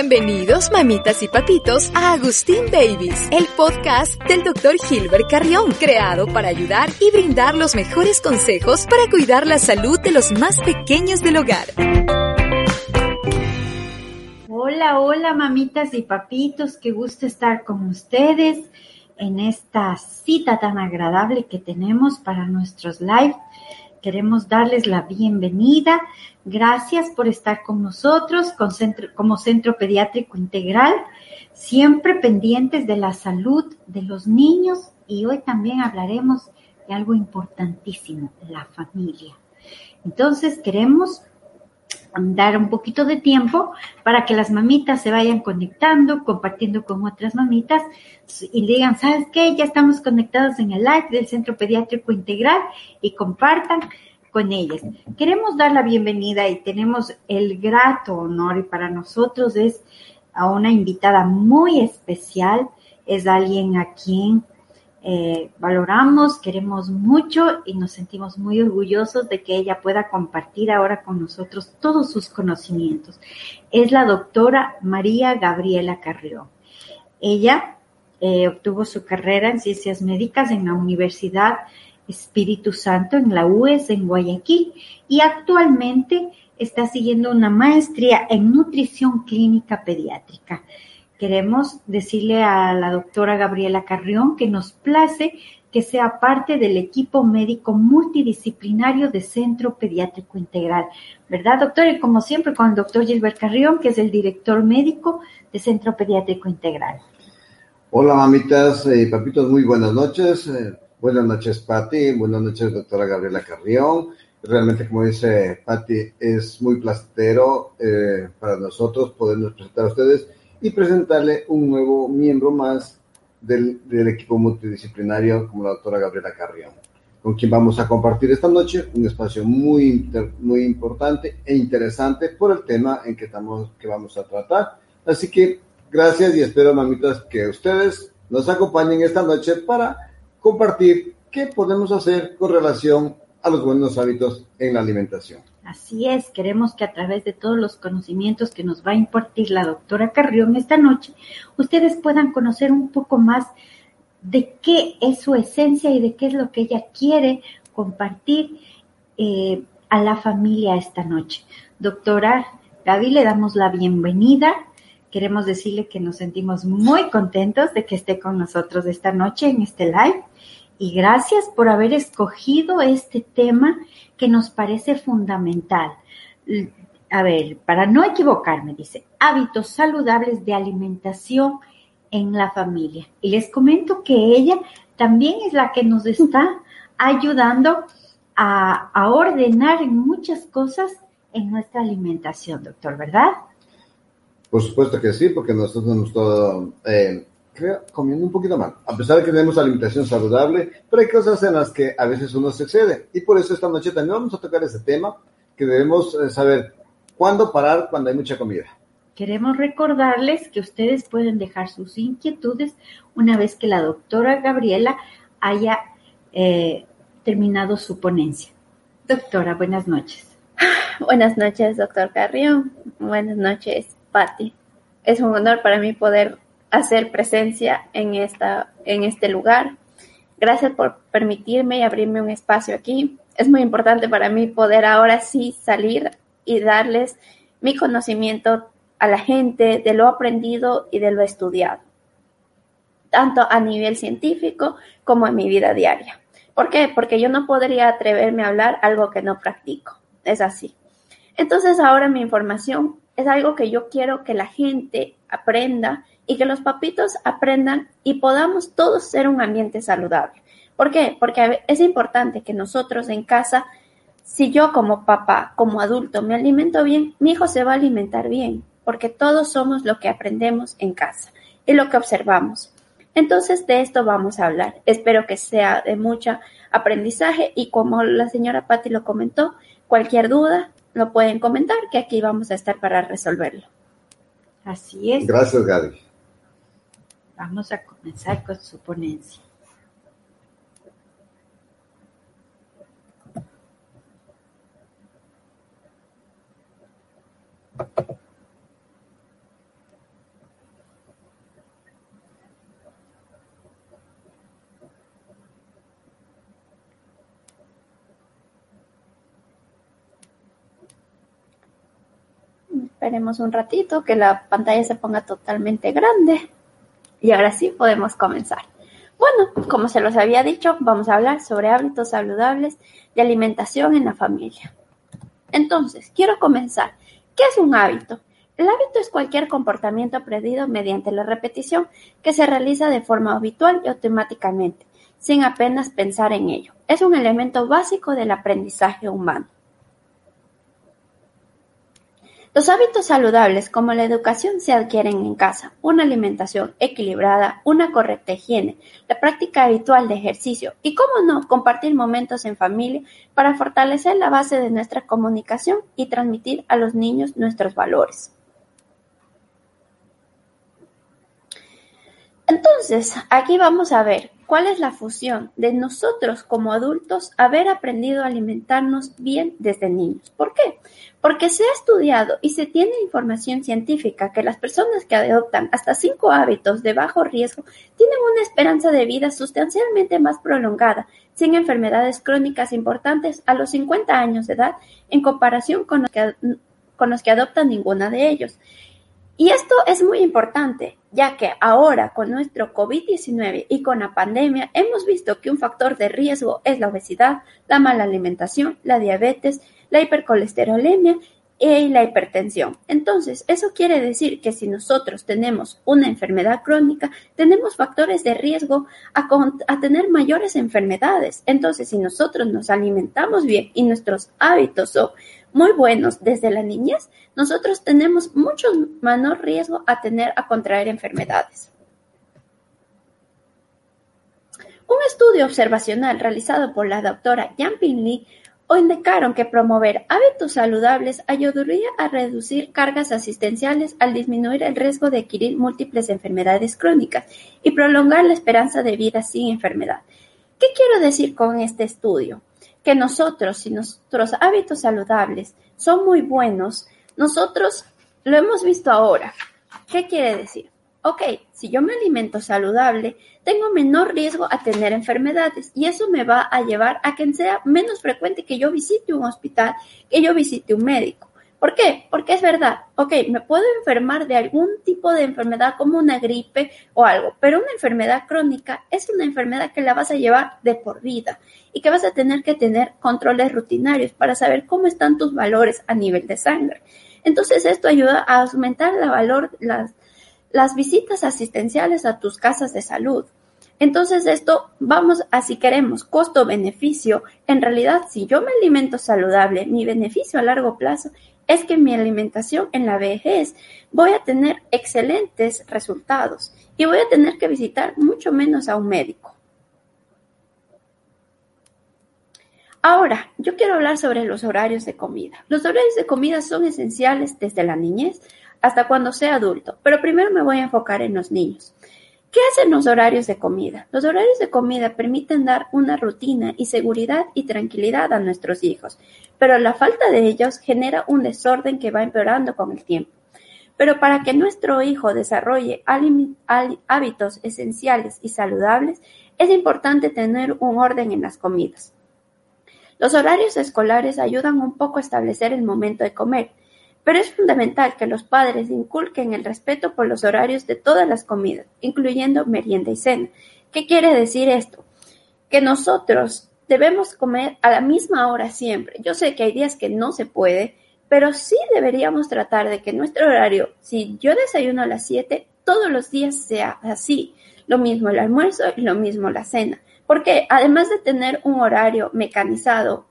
Bienvenidos, mamitas y papitos, a Agustín Babies, el podcast del Dr. Gilbert Carrión, creado para ayudar y brindar los mejores consejos para cuidar la salud de los más pequeños del hogar. Hola, hola, mamitas y papitos, qué gusto estar con ustedes en esta cita tan agradable que tenemos para nuestros live. Queremos darles la bienvenida. Gracias por estar con nosotros como Centro Pediátrico Integral, siempre pendientes de la salud de los niños y hoy también hablaremos de algo importantísimo, la familia. Entonces queremos dar un poquito de tiempo para que las mamitas se vayan conectando, compartiendo con otras mamitas y digan, ¿sabes qué? Ya estamos conectados en el live del Centro Pediátrico Integral y compartan con ellas. Queremos dar la bienvenida y tenemos el grato honor y para nosotros es a una invitada muy especial, es alguien a quien eh, valoramos, queremos mucho y nos sentimos muy orgullosos de que ella pueda compartir ahora con nosotros todos sus conocimientos. Es la doctora María Gabriela Carrión. Ella eh, obtuvo su carrera en ciencias médicas en la Universidad Espíritu Santo en la UES en Guayaquil y actualmente está siguiendo una maestría en nutrición clínica pediátrica queremos decirle a la doctora Gabriela Carrión que nos place que sea parte del equipo médico multidisciplinario de Centro Pediátrico Integral. ¿Verdad, doctor? Y como siempre, con el doctor Gilbert Carrión, que es el director médico de Centro Pediátrico Integral. Hola, mamitas y papitos, muy buenas noches. Eh, buenas noches, Patti. Buenas noches, doctora Gabriela Carrión. Realmente, como dice Patti, es muy placentero eh, para nosotros podernos presentar a ustedes y presentarle un nuevo miembro más del, equipo multidisciplinario como la doctora Gabriela Carrión, con quien vamos a compartir esta noche un espacio muy, muy importante e interesante por el tema en que, estamos, que vamos a tratar. Así que gracias y espero, mamitas, que ustedes nos acompañen esta noche para compartir qué podemos hacer con relación a los buenos hábitos en la alimentación. Así es, queremos que a través de todos los conocimientos que nos va a impartir la doctora Carrión esta noche, ustedes puedan conocer un poco más de qué es su esencia y de qué es lo que ella quiere compartir eh, a la familia esta noche. Doctora Gaby, le damos la bienvenida. Queremos decirle que nos sentimos muy contentos de que esté con nosotros esta noche en este live y gracias por haber escogido este tema que nos parece fundamental. A ver, para no equivocarme, dice, hábitos saludables de alimentación en la familia. Y les comento que ella también es la que nos está ayudando a, ordenar muchas cosas en nuestra alimentación, doctor, ¿verdad? Por supuesto que sí, porque nosotros hemos estado eh, comiendo un poquito mal, a pesar de que tenemos alimentación saludable, pero hay cosas en las que a veces uno se excede. Y por eso esta noche también vamos a tocar ese tema, que debemos eh, saber cuándo parar cuando hay mucha comida. Queremos recordarles que ustedes pueden dejar sus inquietudes una vez que la doctora Gabriela haya eh, terminado su ponencia. Doctora, buenas noches. Buenas noches, doctor Carrión. Buenas noches, Patti. Es un honor para mí poder hacer presencia en, esta, en este lugar. Gracias por permitirme y abrirme un espacio aquí. Es muy importante para mí poder ahora sí salir y darles mi conocimiento a la gente de lo aprendido y de lo estudiado, tanto a nivel científico como en mi vida diaria. ¿Por qué? Porque yo no podría atreverme a hablar algo que no practico. Es así. Entonces ahora mi información es algo que yo quiero que la gente aprenda y que los papitos aprendan y podamos todos ser un ambiente saludable. ¿Por qué? Porque es importante que nosotros en casa Si yo como papá, como adulto, me alimento bien, mi hijo se va a alimentar bien, porque todos somos lo que aprendemos en casa y lo que observamos. Entonces de esto vamos a hablar. Espero que sea de mucho aprendizaje y como la señora Patti lo comentó, cualquier duda lo pueden comentar que aquí vamos a estar para resolverlo. Así es. Gracias, Gaby. Vamos a comenzar con su ponencia. Esperemos un ratito que la pantalla se ponga totalmente grande. Y ahora sí podemos comenzar. Bueno, como se los había dicho, vamos a hablar sobre hábitos saludables de alimentación en la familia. Entonces, quiero comenzar. ¿Qué es un hábito? El hábito es cualquier comportamiento aprendido mediante la repetición que se realiza de forma habitual y automáticamente, sin apenas pensar en ello. Es un elemento básico del aprendizaje humano. Los hábitos saludables como la educación se adquieren en casa, una alimentación equilibrada, una correcta higiene, la práctica habitual de ejercicio y, cómo no, compartir momentos en familia para fortalecer la base de nuestra comunicación y transmitir a los niños nuestros valores. Entonces, aquí vamos a ver cuál es la fusión de nosotros como adultos haber aprendido a alimentarnos bien desde niños. ¿Por qué? Porque se ha estudiado y se tiene información científica que las personas que adoptan hasta cinco hábitos de bajo riesgo tienen una esperanza de vida sustancialmente más prolongada, sin enfermedades crónicas importantes a los 50 años de edad en comparación con los que, adoptan ninguna de ellos. Y esto es muy importante, ya que ahora con nuestro COVID-19 y con la pandemia hemos visto que un factor de riesgo es la obesidad, la mala alimentación, la diabetes, la hipercolesterolemia y la hipertensión. Entonces, eso quiere decir que si nosotros tenemos una enfermedad crónica, tenemos factores de riesgo a, a, tener mayores enfermedades. Entonces, si nosotros nos alimentamos bien y nuestros hábitos son muy buenos desde la niñez, nosotros tenemos mucho menor riesgo a tener a contraer enfermedades. Un estudio observacional realizado por la doctora Yang-Ping Lee indicaron que promover hábitos saludables ayudaría a reducir cargas asistenciales al disminuir el riesgo de adquirir múltiples enfermedades crónicas y prolongar la esperanza de vida sin enfermedad. ¿Qué quiero decir con este estudio? Que nosotros, si nuestros hábitos saludables son muy buenos, nosotros lo hemos visto ahora. ¿Qué quiere decir? Ok, si yo me alimento saludable, tengo menor riesgo a tener enfermedades y eso me va a llevar a que sea menos frecuente que yo visite un hospital, que yo visite un médico. ¿Por qué? Porque es verdad, ok, me puedo enfermar de algún tipo de enfermedad como una gripe o algo, pero una enfermedad crónica es una enfermedad que la vas a llevar de por vida y que vas a tener que tener controles rutinarios para saber cómo están tus valores a nivel de sangre. Entonces esto ayuda a aumentar el valor, las, las visitas asistenciales a tus casas de salud. Entonces esto, vamos a si queremos costo-beneficio, en realidad si yo me alimento saludable, mi beneficio a largo plazo es que mi alimentación en la vejez voy a tener excelentes resultados y voy a tener que visitar mucho menos a un médico. Ahora, yo quiero hablar sobre los horarios de comida. Los horarios de comida son esenciales desde la niñez hasta cuando sea adulto, pero primero me voy a enfocar en los niños. ¿Qué hacen los horarios de comida? Los horarios de comida permiten dar una rutina y seguridad y tranquilidad a nuestros hijos, pero la falta de ellos genera un desorden que va empeorando con el tiempo. Pero para que nuestro hijo desarrolle hábitos esenciales y saludables, es importante tener un orden en las comidas. Los horarios escolares ayudan un poco a establecer el momento de comer, pero es fundamental que los padres inculquen el respeto por los horarios de todas las comidas, incluyendo merienda y cena. ¿Qué quiere decir esto? Que nosotros debemos comer a la misma hora siempre. Yo sé que hay días que no se puede, pero sí deberíamos tratar de que nuestro horario, si yo desayuno a las 7, todos los días sea así. Lo mismo el almuerzo y lo mismo la cena. Porque además de tener un horario mecanizado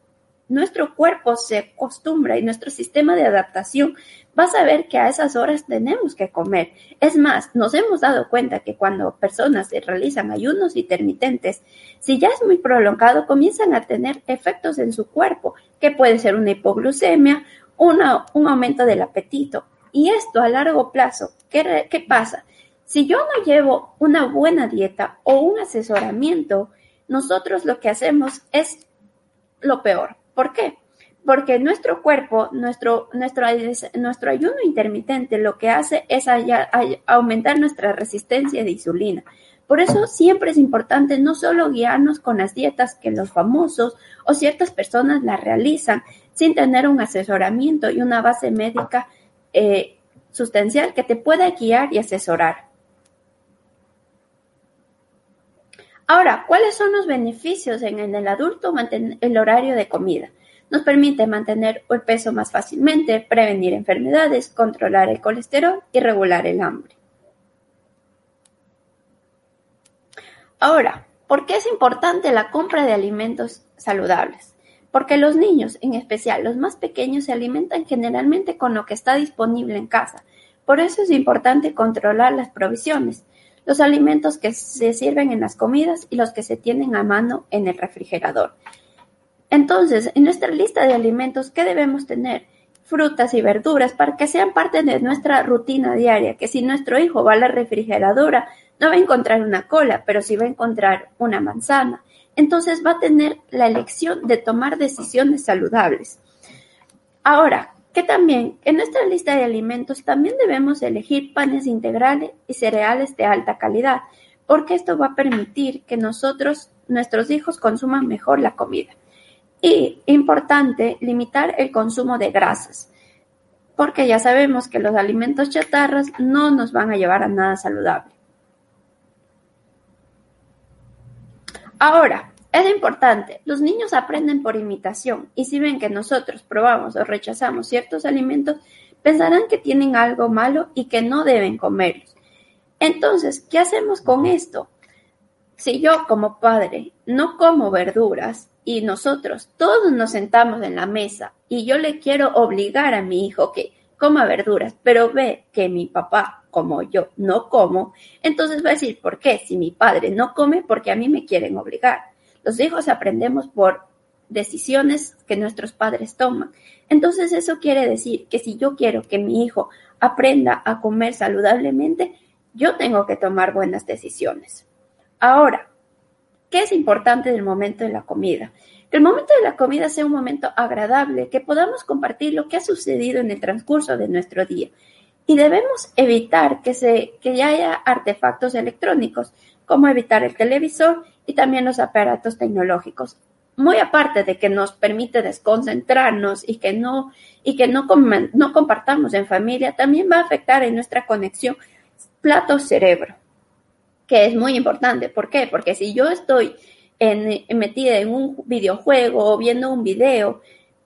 nuestro cuerpo se acostumbra y nuestro sistema de adaptación va a saber que a esas horas tenemos que comer. Es más, nos hemos dado cuenta que cuando personas realizan ayunos intermitentes, si ya es muy prolongado, comienzan a tener efectos en su cuerpo, que puede ser una hipoglucemia, un aumento del apetito. Y esto a largo plazo, ¿qué, ¿qué pasa? Si yo no llevo una buena dieta o un asesoramiento, nosotros lo que hacemos es lo peor. ¿Por qué? Porque nuestro cuerpo, nuestro, nuestro, ayuno intermitente lo que hace es aumentar nuestra resistencia de insulina. Por eso siempre es importante no solo guiarnos con las dietas que los famosos o ciertas personas las realizan sin tener un asesoramiento y una base médica eh, sustancial que te pueda guiar y asesorar. Ahora, ¿cuáles son los beneficios en el adulto el horario de comida? Nos permite mantener el peso más fácilmente, prevenir enfermedades, controlar el colesterol y regular el hambre. Ahora, ¿por qué es importante la compra de alimentos saludables? Porque los niños, en especial los más pequeños, se alimentan generalmente con lo que está disponible en casa. Por eso es importante controlar las provisiones los alimentos que se sirven en las comidas y los que se tienen a mano en el refrigerador. Entonces, en nuestra lista de alimentos, ¿qué debemos tener? Frutas y verduras para que sean parte de nuestra rutina diaria, que si nuestro hijo va a la refrigeradora, no va a encontrar una cola, pero sí va a encontrar una manzana. Entonces va a tener la elección de tomar decisiones saludables. Ahora, que también en nuestra lista de alimentos también debemos elegir panes integrales y cereales de alta calidad, porque esto va a permitir que nosotros, nuestros hijos, consuman mejor la comida. Y, importante, limitar el consumo de grasas, porque ya sabemos que los alimentos chatarras no nos van a llevar a nada saludable. Ahora, es importante, los niños aprenden por imitación y si ven que nosotros probamos o rechazamos ciertos alimentos, pensarán que tienen algo malo y que no deben comerlos. Entonces, ¿qué hacemos con esto? Si yo como padre no como verduras y nosotros todos nos sentamos en la mesa y yo le quiero obligar a mi hijo que coma verduras, pero ve que mi papá como yo no como, entonces va a decir, ¿por qué? Si mi padre no come, porque a mí me quieren obligar. Los hijos aprendemos por decisiones que nuestros padres toman. Entonces eso quiere decir que si yo quiero que mi hijo aprenda a comer saludablemente, yo tengo que tomar buenas decisiones. Ahora, ¿qué es importante del momento de la comida? Que el momento de la comida sea un momento agradable, que podamos compartir lo que ha sucedido en el transcurso de nuestro día. Y debemos evitar que, se, que haya artefactos electrónicos, como evitar el televisor y también los aparatos tecnológicos. Muy aparte de que nos permite desconcentrarnos y que no, y que no, no compartamos en familia, también va a afectar en nuestra conexión plato-cerebro, que es muy importante. ¿Por qué? Porque si yo estoy en, metida en un videojuego o viendo un video,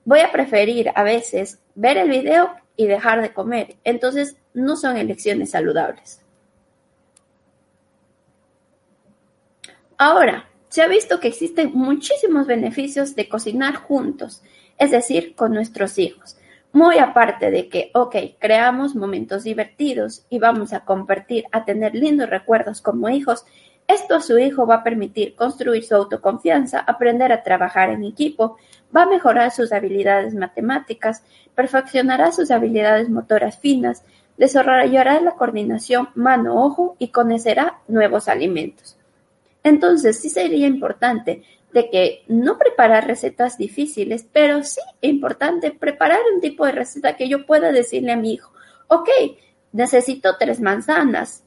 voy a preferir a veces ver el video y dejar de comer. Entonces, no son elecciones saludables. Ahora, se ha visto que existen muchísimos beneficios de cocinar juntos, es decir, con nuestros hijos. Muy aparte de que, ok, creamos momentos divertidos y vamos a compartir, a tener lindos recuerdos como hijos, esto a su hijo va a permitir construir su autoconfianza, aprender a trabajar en equipo, va a mejorar sus habilidades matemáticas, perfeccionará sus habilidades motoras finas, desarrollará la coordinación mano-ojo y conocerá nuevos alimentos. Entonces sí sería importante de que no preparar recetas difíciles, pero sí importante preparar un tipo de receta que yo pueda decirle a mi hijo, ok, necesito tres manzanas.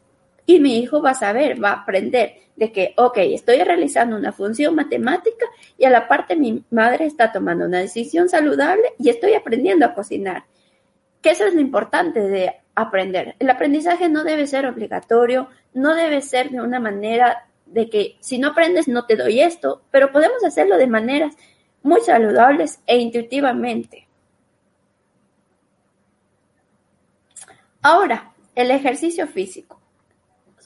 Y mi hijo va a saber, va a aprender de que, ok, estoy realizando una función matemática y a la parte mi madre está tomando una decisión saludable y estoy aprendiendo a cocinar. Que eso es lo importante de aprender. El aprendizaje no debe ser obligatorio, no debe ser de una manera de que si no aprendes no te doy esto, pero podemos hacerlo de maneras muy saludables e intuitivamente. Ahora, el ejercicio físico.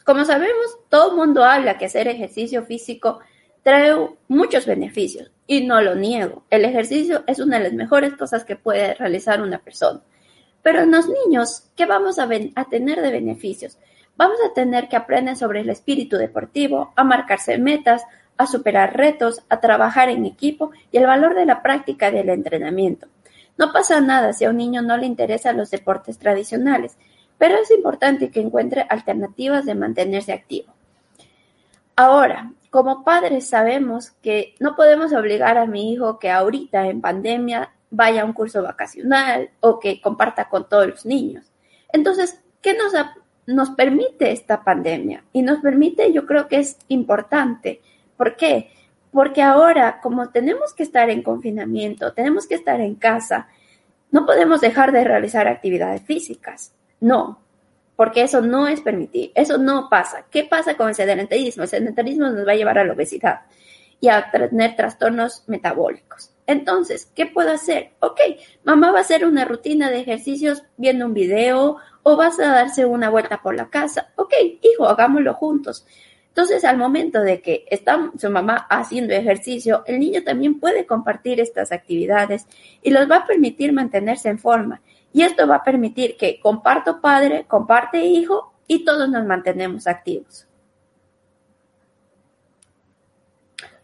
Como sabemos, todo el mundo habla que hacer ejercicio físico trae muchos beneficios y no lo niego. El ejercicio es una de las mejores cosas que puede realizar una persona. Pero los niños, ¿qué vamos a tener de beneficios? Vamos a tener que aprender sobre el espíritu deportivo, a marcarse metas, a superar retos, a trabajar en equipo y el valor de la práctica del entrenamiento. No pasa nada si a un niño no le interesan los deportes tradicionales, pero es importante que encuentre alternativas de mantenerse activo. Ahora, como padres sabemos que no podemos obligar a mi hijo que ahorita en pandemia vaya a un curso vacacional o que comparta con todos los niños. Entonces, ¿qué nos, nos permite esta pandemia? Y nos permite, yo creo que es importante. ¿Por qué? Porque ahora, como tenemos que estar en confinamiento, tenemos que estar en casa, no podemos dejar de realizar actividades físicas. No, porque eso no es permitir, eso no pasa. ¿Qué pasa con el sedentarismo? El sedentarismo nos va a llevar a la obesidad y a tener trastornos metabólicos. Entonces, ¿qué puedo hacer? Ok, mamá va a hacer una rutina de ejercicios viendo un video o vas a darse una vuelta por la casa. Ok, hijo, hagámoslo juntos. Entonces, al momento de que está su mamá haciendo ejercicio, el niño también puede compartir estas actividades y los va a permitir mantenerse en forma. Y esto va a permitir que comparto padre, comparte hijo y todos nos mantenemos activos.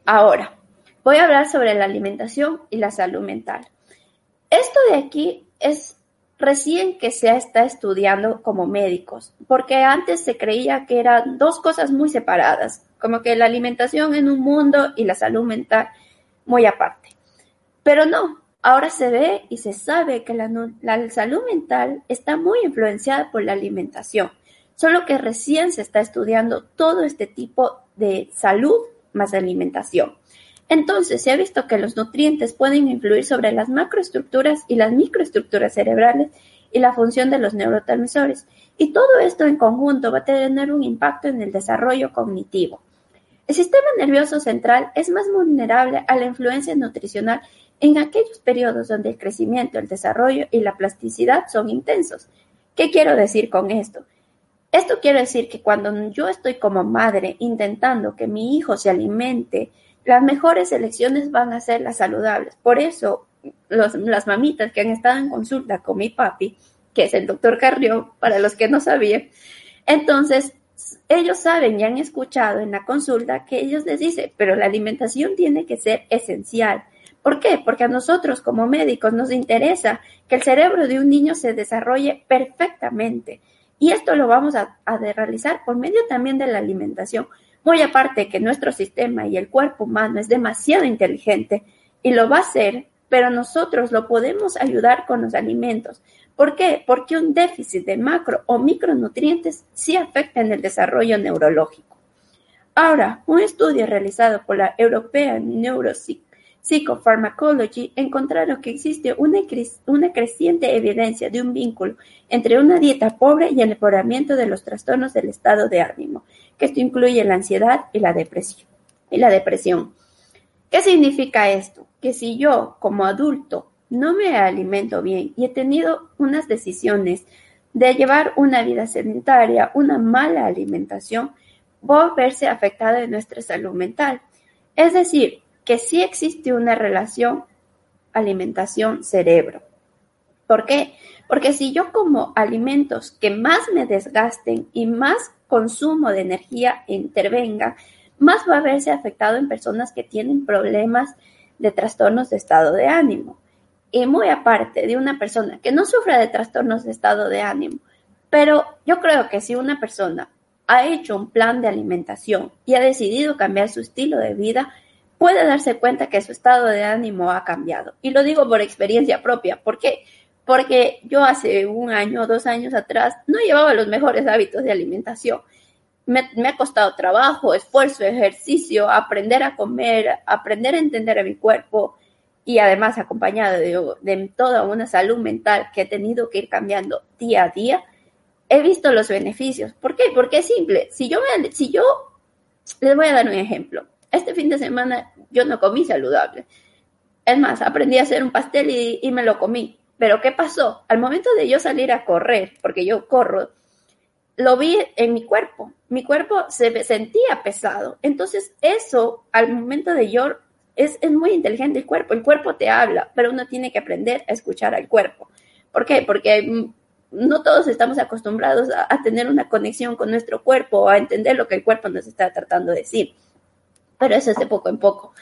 Ahora, voy a hablar sobre la alimentación y la salud mental. Esto de aquí es recién que se está estudiando como médicos, porque antes se creía que eran dos cosas muy separadas, como que la alimentación en un mundo y la salud mental muy aparte. Pero no, Ahora se ve y se sabe que la, salud mental está muy influenciada por la alimentación, solo que recién se está estudiando todo este tipo de salud más alimentación. Entonces, se ha visto que los nutrientes pueden influir sobre las macroestructuras y las microestructuras cerebrales y la función de los neurotransmisores. Y todo esto en conjunto va a tener un impacto en el desarrollo cognitivo. El sistema nervioso central es más vulnerable a la influencia nutricional en aquellos periodos donde el crecimiento, el desarrollo y la plasticidad son intensos. ¿Qué quiero decir con esto? Esto quiere decir que cuando yo estoy como madre intentando que mi hijo se alimente, las mejores elecciones van a ser las saludables. Por eso, las mamitas que han estado en consulta con mi papi, que es el doctor Carrión, para los que no sabían, entonces ellos saben y han escuchado en la consulta que ellos les dicen, pero la alimentación tiene que ser esencial. ¿Por qué? Porque a nosotros como médicos nos interesa que el cerebro de un niño se desarrolle perfectamente. Y esto lo vamos a, realizar por medio también de la alimentación. Muy aparte que nuestro sistema y el cuerpo humano es demasiado inteligente y lo va a hacer, pero nosotros lo podemos ayudar con los alimentos. ¿Por qué? Porque un déficit de macro o micronutrientes sí afecta en el desarrollo neurológico. Ahora, un estudio realizado por la European Neuropsych Psychopharmacology encontraron que existe una, creciente evidencia de un vínculo entre una dieta pobre y el empeoramiento de los trastornos del estado de ánimo, que esto incluye la ansiedad y la depresión. Y la depresión. ¿Qué significa esto? Que si yo, como adulto, no me alimento bien y he tenido unas decisiones de llevar una vida sedentaria, una mala alimentación, voy a verse afectada en nuestra salud mental. Es decir, que sí existe una relación alimentación-cerebro. ¿Por qué? Porque si yo como alimentos que más me desgasten y más consumo de energía intervenga, más va a verse afectado en personas que tienen problemas de trastornos de estado de ánimo. Y muy aparte de una persona que no sufra de trastornos de estado de ánimo, pero yo creo que si una persona ha hecho un plan de alimentación y ha decidido cambiar su estilo de vida, puede darse cuenta que su estado de ánimo ha cambiado. Y lo digo por experiencia propia. ¿Por qué? Porque yo hace un año o dos años atrás no llevaba los mejores hábitos de alimentación. Me, ha costado trabajo, esfuerzo, ejercicio, aprender a comer, aprender a entender a mi cuerpo y además acompañado de, de toda una salud mental que he tenido que ir cambiando día a día, he visto los beneficios. ¿Por qué? Porque es simple. Si yo, me, si yo les voy a dar un ejemplo. Este fin de semana yo no comí saludable. Es más, aprendí a hacer un pastel y, me lo comí. Pero ¿qué pasó? Al momento de yo salir a correr, porque yo corro, lo vi en mi cuerpo. Mi cuerpo se sentía pesado. Entonces eso, al momento de yo es, es muy inteligente el cuerpo, el cuerpo te habla, pero uno tiene que aprender a escuchar al cuerpo. ¿Por qué? Porque mm, no todos estamos acostumbrados a, a, tener una conexión con nuestro cuerpo a entender lo que el cuerpo nos está tratando de decir. Pero eso es de poco en poco.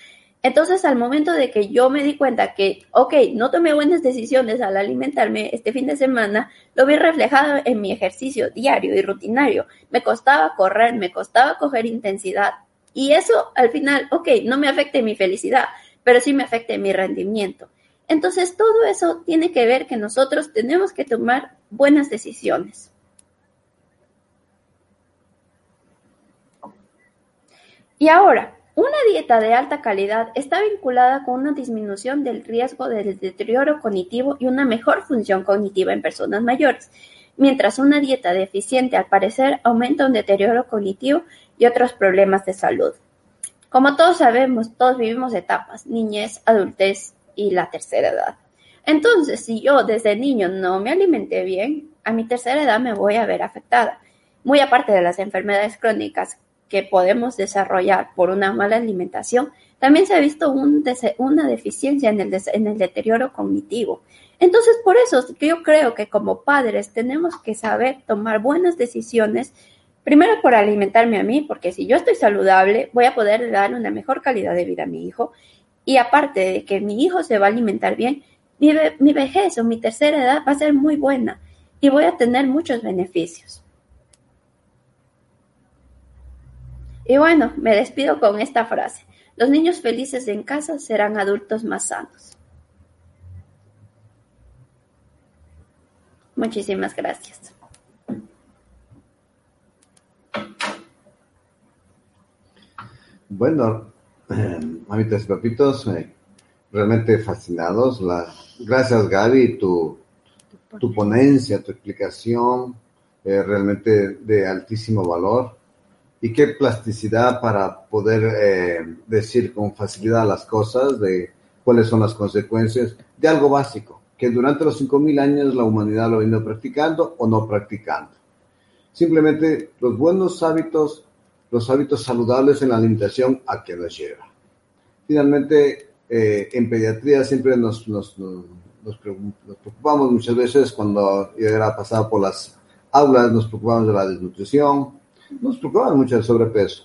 Entonces, al momento de que yo me di cuenta que, ok, no tomé buenas decisiones al alimentarme este fin de semana, lo vi reflejado en mi ejercicio diario y rutinario. Me costaba correr, me costaba coger intensidad. Y eso, al final, ok, no me afecta en mi felicidad, pero sí me afecta en mi rendimiento. Entonces, todo eso tiene que ver que nosotros tenemos que tomar buenas decisiones. Y ahora, una dieta de alta calidad está vinculada con una disminución del riesgo del deterioro cognitivo y una mejor función cognitiva en personas mayores, mientras una dieta deficiente al parecer aumenta un deterioro cognitivo y otros problemas de salud. Como todos sabemos, todos vivimos etapas, niñez, adultez y la tercera edad. Entonces, si yo desde niño no me alimenté bien, a mi tercera edad me voy a ver afectada. Muy aparte de las enfermedades crónicas que podemos desarrollar por una mala alimentación, también se ha visto un una deficiencia en el, en el deterioro cognitivo. Entonces, por eso yo creo que como padres tenemos que saber tomar buenas decisiones, primero por alimentarme a mí, porque si yo estoy saludable, voy a poder dar una mejor calidad de vida a mi hijo. Y aparte de que mi hijo se va a alimentar bien, mi, mi vejez o mi tercera edad va a ser muy buena y voy a tener muchos beneficios. Y bueno, me despido con esta frase. Los niños felices en casa serán adultos más sanos. Muchísimas gracias. Bueno, eh, mamitas y papitos, eh, realmente fascinados. Gracias Gaby, tu, tu ponencia, tu explicación, eh, realmente de altísimo valor y qué plasticidad para poder eh, decir con facilidad las cosas de cuáles son las consecuencias de algo básico, que durante los 5.000 años la humanidad lo ha venido practicando o no practicando. Simplemente los buenos hábitos, los hábitos saludables en la alimentación a que nos lleva. Finalmente, eh, en pediatría siempre nos, nos, nos, nos, preocupamos muchas veces cuando yo era pasado por las aulas, nos preocupamos de la desnutrición, nos preocupaba mucho el sobrepeso.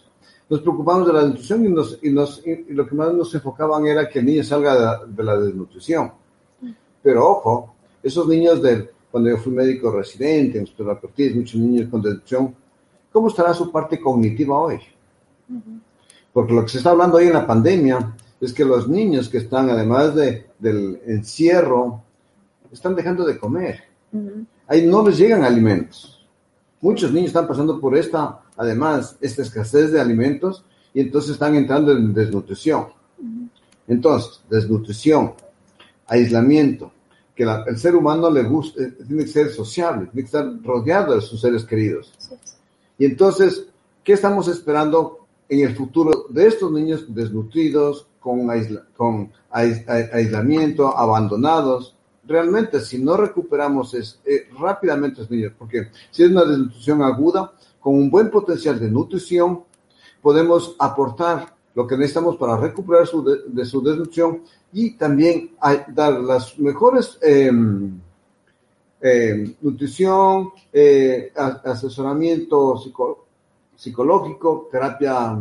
Nos preocupamos de la nutrición y, nos, y, nos, y lo que más nos enfocaban era que el niño salga de, de la desnutrición. Pero ojo, esos niños del, cuando yo fui médico residente, en Ortiz, muchos niños con desnutrición, ¿cómo estará su parte cognitiva hoy? Porque lo que se está hablando hoy en la pandemia es que los niños que están, además de, del encierro, están dejando de comer. Ahí no les llegan alimentos. Muchos niños están pasando por esta, además, esta escasez de alimentos y entonces están entrando en desnutrición. Entonces, desnutrición, aislamiento, que la, el ser humano le gusta, eh, tiene que ser sociable, tiene que estar rodeado de sus seres queridos. Y entonces, ¿qué estamos esperando en el futuro de estos niños desnutridos, con, aisla, con ais, aislamiento, abandonados? Realmente si no recuperamos es, eh, rápidamente los niños, porque si es una desnutrición aguda, con un buen potencial de nutrición, podemos aportar lo que necesitamos para recuperar su de, su desnutrición y también dar las mejores eh, eh, nutrición, eh, asesoramiento psico, psicológico, terapia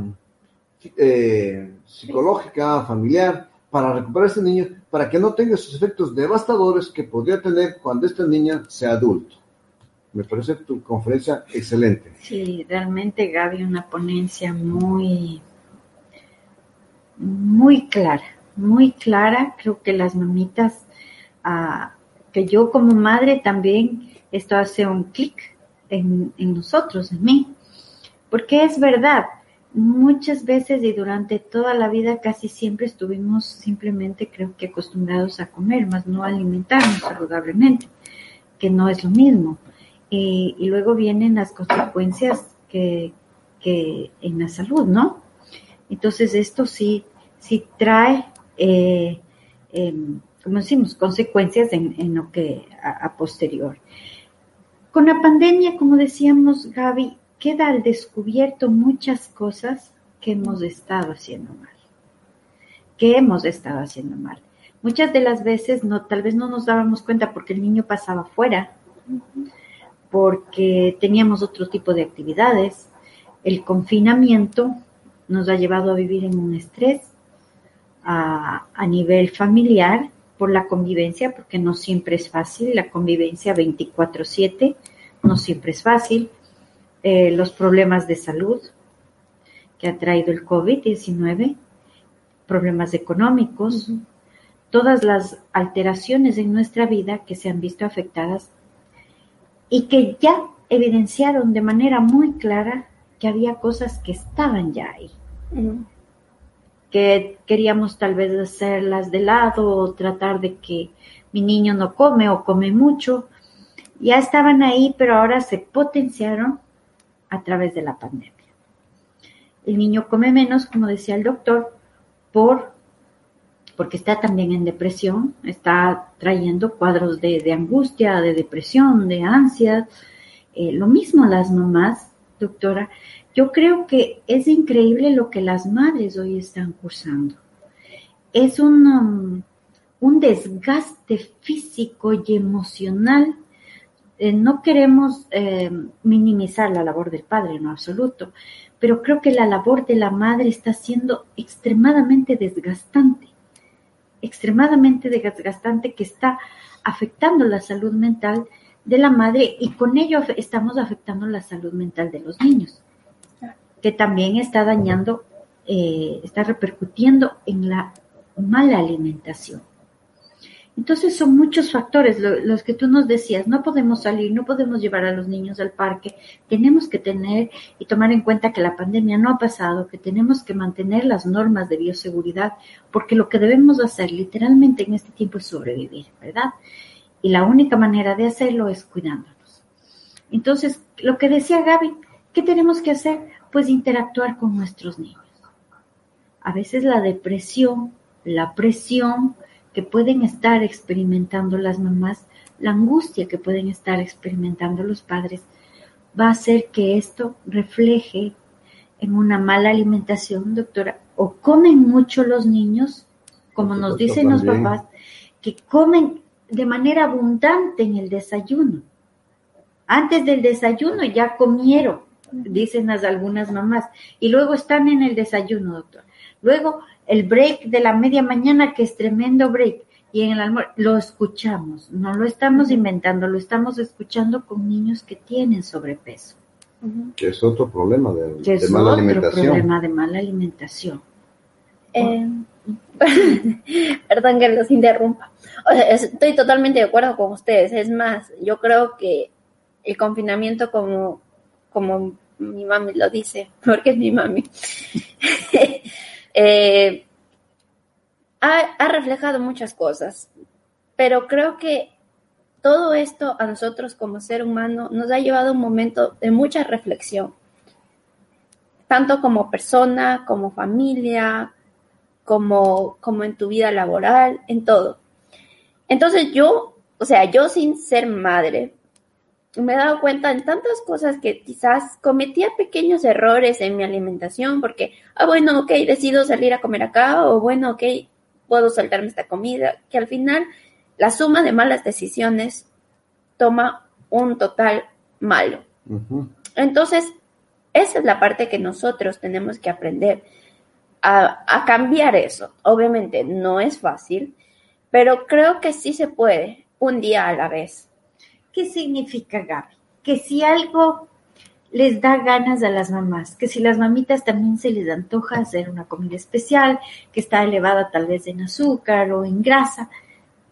eh, psicológica, familiar, para recuperar a este niño, para que no tenga esos efectos devastadores que podría tener cuando esta niña sea adulto. Me parece tu conferencia excelente. Sí, realmente Gaby, una ponencia muy, muy clara, muy clara. Creo que las mamitas, uh, que yo como madre también, esto hace un clic en, en nosotros, en mí. Porque es verdad, muchas veces y durante toda la vida casi siempre estuvimos simplemente creo que acostumbrados a comer, más no alimentarnos saludablemente, que no es lo mismo. Y, y luego vienen las consecuencias que, que, en la salud, ¿no? Entonces esto sí, sí trae, eh, eh, como decimos, consecuencias en, en lo que a, a posterior. Con la pandemia, como decíamos, Gaby, queda al descubierto muchas cosas que hemos estado haciendo mal. qué hemos estado haciendo mal. Muchas de las veces no, tal vez no nos dábamos cuenta porque el niño pasaba fuera, porque teníamos otro tipo de actividades. El confinamiento nos ha llevado a vivir en un estrés a, a nivel familiar por la convivencia, porque no siempre es fácil, la convivencia 24/7 no siempre es fácil, eh, los problemas de salud que ha traído el COVID-19, problemas económicos, todas las alteraciones en nuestra vida que se han visto afectadas y que ya evidenciaron de manera muy clara que había cosas que estaban ya ahí. Que queríamos tal vez hacerlas de lado o tratar de que mi niño no come o come mucho, ya estaban ahí, pero ahora se potenciaron a través de la pandemia. El niño come menos, como decía el doctor, por porque está también en depresión, está trayendo cuadros de, angustia, de depresión, de ansiedad. Eh, lo mismo las mamás, doctora, yo creo que es increíble lo que las madres hoy están cursando. Es un, um, un desgaste físico y emocional. Eh, no queremos eh, minimizar la labor del padre, no absoluto, pero creo que la labor de la madre está siendo extremadamente desgastante, extremadamente desgastante que está afectando la salud mental de la madre y con ello estamos afectando la salud mental de los niños que también está dañando, eh, está repercutiendo en la mala alimentación. Entonces son muchos factores los que tú nos decías, no podemos salir, no podemos llevar a los niños al parque, tenemos que tener y tomar en cuenta que la pandemia no ha pasado, que tenemos que mantener las normas de bioseguridad, porque lo que debemos hacer literalmente en este tiempo es sobrevivir, ¿verdad? Y la única manera de hacerlo es cuidándonos. Entonces, lo que decía Gaby, ¿qué tenemos que hacer? pues interactuar con nuestros niños. A veces la depresión, la presión que pueden estar experimentando las mamás, la angustia que pueden estar experimentando los padres, va a hacer que esto refleje en una mala alimentación, doctora. O comen mucho los niños, como nos dicen los papás, que comen de manera abundante en el desayuno. Antes del desayuno ya comieron dicen las algunas mamás. Y luego están en el desayuno, doctor. Luego el break de la media mañana, que es tremendo break, y en el almuerzo, lo escuchamos, no lo estamos inventando, lo estamos escuchando con niños que tienen sobrepeso. Que es otro problema de, es mala otro alimentación. problema de mala alimentación. Eh, perdón que los interrumpa. estoy totalmente de acuerdo con ustedes. Es más, yo creo que el confinamiento como como mi mami lo dice, porque es mi mami, eh, ha, reflejado muchas cosas, pero creo que todo esto a nosotros como ser humano nos ha llevado a un momento de mucha reflexión, tanto como persona, como familia, como, como en tu vida laboral, en todo. Entonces yo, o sea, yo sin ser madre, me he dado cuenta en tantas cosas que quizás cometía pequeños errores en mi alimentación porque, ah, bueno, ok, decido salir a comer acá o bueno, ok, puedo saltarme esta comida, que al final la suma de malas decisiones toma un total malo. Entonces, esa es la parte que nosotros tenemos que aprender a, a cambiar eso. Obviamente no es fácil, pero creo que sí se puede, un día a la vez. ¿Qué significa Gaby? Que si algo les da ganas a las mamás, que si las mamitas también se les antoja hacer una comida especial, que está elevada tal vez en azúcar o en grasa,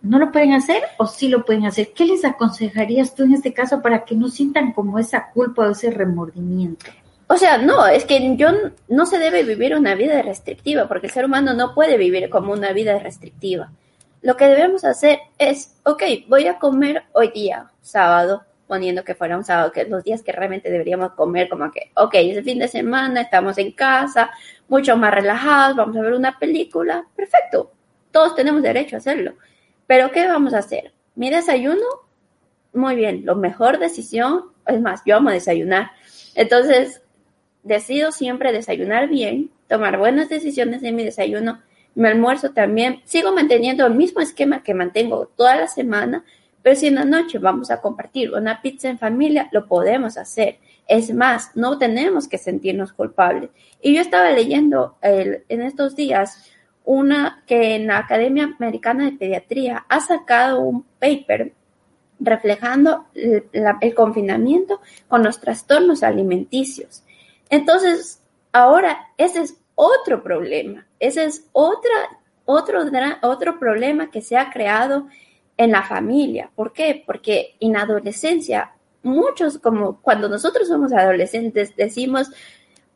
¿no lo pueden hacer o sí lo pueden hacer? ¿Qué les aconsejarías tú en este caso para que no sientan como esa culpa o ese remordimiento? O sea, no, es que yo no se debe vivir una vida restrictiva, porque el ser humano no puede vivir como una vida restrictiva. Lo que debemos hacer es, ok, voy a comer hoy día, sábado, poniendo que fuera un sábado, que los días que realmente deberíamos comer, como que, ok, es el fin de semana, estamos en casa, mucho más relajados, vamos a ver una película, perfecto, todos tenemos derecho a hacerlo. Pero ¿qué vamos a hacer? Mi desayuno, muy bien, lo mejor decisión, es más, yo amo desayunar. Entonces, decido siempre desayunar bien, tomar buenas decisiones en mi desayuno mi almuerzo también, sigo manteniendo el mismo esquema que mantengo toda la semana, pero si en la noche vamos a compartir una pizza en familia, lo podemos hacer. Es más, no tenemos que sentirnos culpables. Y yo estaba leyendo en estos días una que en la Academia Americana de Pediatría ha sacado un paper reflejando el, confinamiento con los trastornos alimenticios. Entonces, ahora ese es otro problema, ese es otra, otro, otro problema que se ha creado en la familia. ¿Por qué? Porque en adolescencia, muchos, como cuando nosotros somos adolescentes, decimos,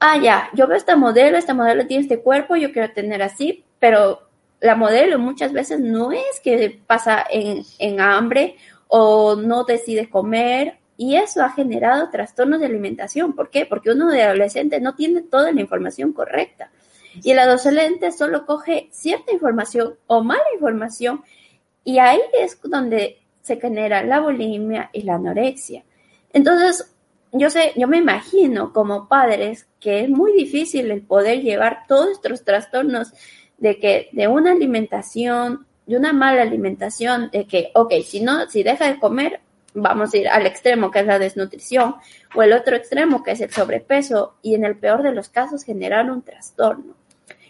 ah, ya, yo veo esta modelo, esta modelo tiene este cuerpo, yo quiero tener así, pero la modelo muchas veces no es que pasa en, en hambre o no decide comer y eso ha generado trastornos de alimentación. ¿Por qué? Porque uno de adolescente no tiene toda la información correcta y el adolescente solo coge cierta información o mala información y ahí es donde se genera la bulimia y la anorexia. Entonces, yo sé, yo me imagino como padres que es muy difícil el poder llevar todos estos trastornos de que de una alimentación de una mala alimentación, de que, ok, si no, si deja de comer, vamos a ir al extremo que es la desnutrición, o el otro extremo que es el sobrepeso, y en el peor de los casos generar un trastorno.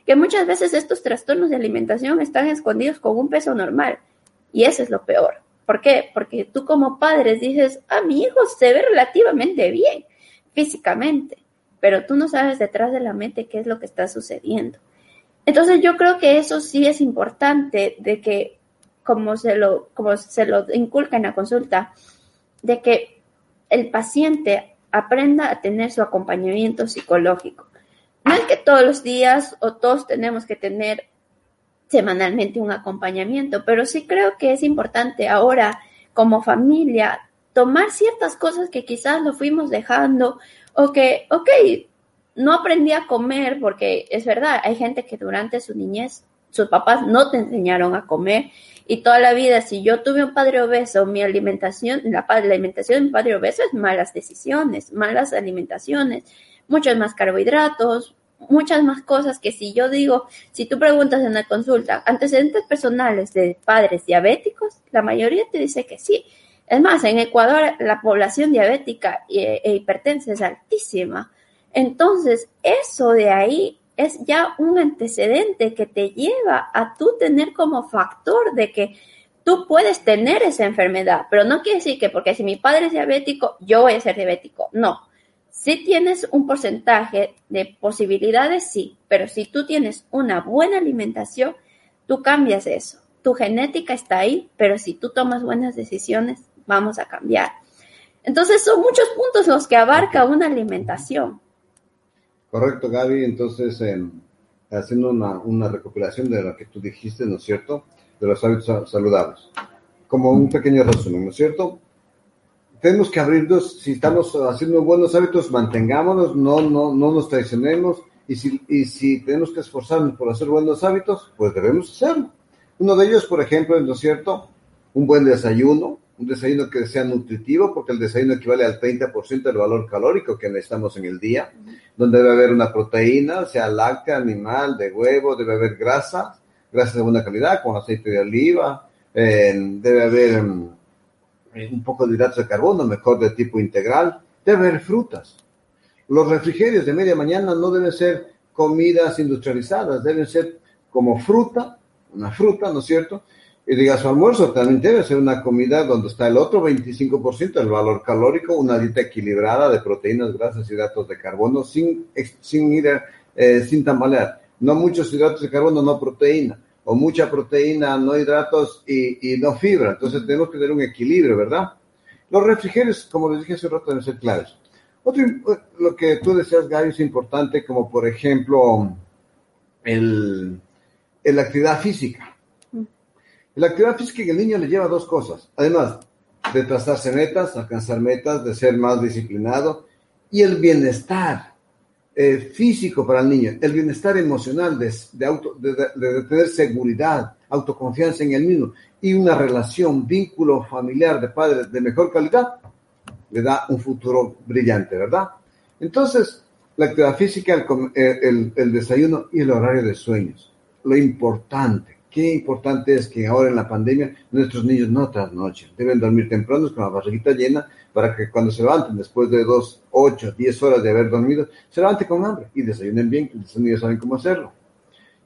Que muchas veces estos trastornos de alimentación están escondidos con un peso normal, y eso es lo peor. ¿Por qué? Porque tú como padres dices, ah, mi hijo se ve relativamente bien físicamente, pero tú no sabes detrás de la mente qué es lo que está sucediendo. Entonces yo creo que eso sí es importante de que, como se lo, como se lo inculca en la consulta, de que el paciente aprenda a tener su acompañamiento psicológico. No es que todos los días o todos tenemos que tener semanalmente un acompañamiento, pero sí creo que es importante ahora como familia tomar ciertas cosas que quizás lo fuimos dejando o que, ok, no aprendí a comer porque es verdad, hay gente que durante su niñez sus papás no te enseñaron a comer y toda la vida si yo tuve un padre obeso, mi alimentación, la, alimentación de un padre obeso es malas decisiones, malas alimentaciones, muchos más carbohidratos, muchas más cosas que si yo digo, si tú preguntas en la consulta antecedentes personales de padres diabéticos, la mayoría te dice que sí. Es más, en Ecuador la población diabética e, e hipertensa es altísima. Entonces, eso de ahí es ya un antecedente que te lleva a tú tener como factor de que tú puedes tener esa enfermedad, pero no quiere decir que porque si mi padre es diabético, yo voy a ser diabético. No. Si tienes un porcentaje de posibilidades, sí, pero si tú tienes una buena alimentación, tú cambias eso. Tu genética está ahí, pero si tú tomas buenas decisiones, vamos a cambiar. Entonces son muchos puntos los que abarca una alimentación. Correcto, Gaby. Entonces, em, haciendo una, una, recopilación de lo que tú dijiste, ¿no es cierto? De los hábitos saludables. Como un pequeño resumen, ¿no es cierto? Tenemos que abrirnos, si estamos haciendo buenos hábitos, mantengámonos, no, no, no nos traicionemos. Y si, y si tenemos que esforzarnos por hacer buenos hábitos, pues debemos hacerlo. Uno de ellos, por ejemplo, ¿no es cierto? Un buen desayuno, un desayuno que sea nutritivo, porque el desayuno equivale al 30% del valor calórico que necesitamos en el día, donde debe haber una proteína, sea láctea, animal, de huevo, debe haber grasa, grasa de buena calidad, con aceite de oliva, eh, debe haber mm, un poco de hidratos de carbono, mejor de tipo integral, debe haber frutas. Los refrigerios de media mañana no deben ser comidas industrializadas, deben ser como fruta, una fruta, ¿no es cierto? Y diga, su almuerzo también debe ser una comida donde está el otro 25% del valor calórico, una dieta equilibrada de proteínas, grasas y hidratos de carbono sin, sin ir, eh, sin tambalear. No muchos hidratos de carbono, no proteína. O mucha proteína, no hidratos y, y no fibra. Entonces tenemos que tener un equilibrio, ¿verdad? Los refrigerios, como les dije hace rato, deben ser claves. Otro, lo que tú decías, Gaby, es importante, como por ejemplo el, la actividad física. La actividad física en el niño le lleva dos cosas. Además de trazarse metas, alcanzar metas, de ser más disciplinado y el bienestar eh, físico para el niño, el bienestar emocional de, de, tener seguridad, autoconfianza en el mismo y una relación, vínculo familiar de padres de mejor calidad, le da un futuro brillante, ¿verdad? Entonces, la actividad física, el, el, el desayuno y el horario de sueños lo importante. Qué importante es que ahora en la pandemia nuestros niños no trasnochen, deben dormir temprano con la barriguita llena para que cuando se levanten después de dos, ocho, diez horas de haber dormido, se levanten con hambre y desayunen bien, que los niños saben cómo hacerlo.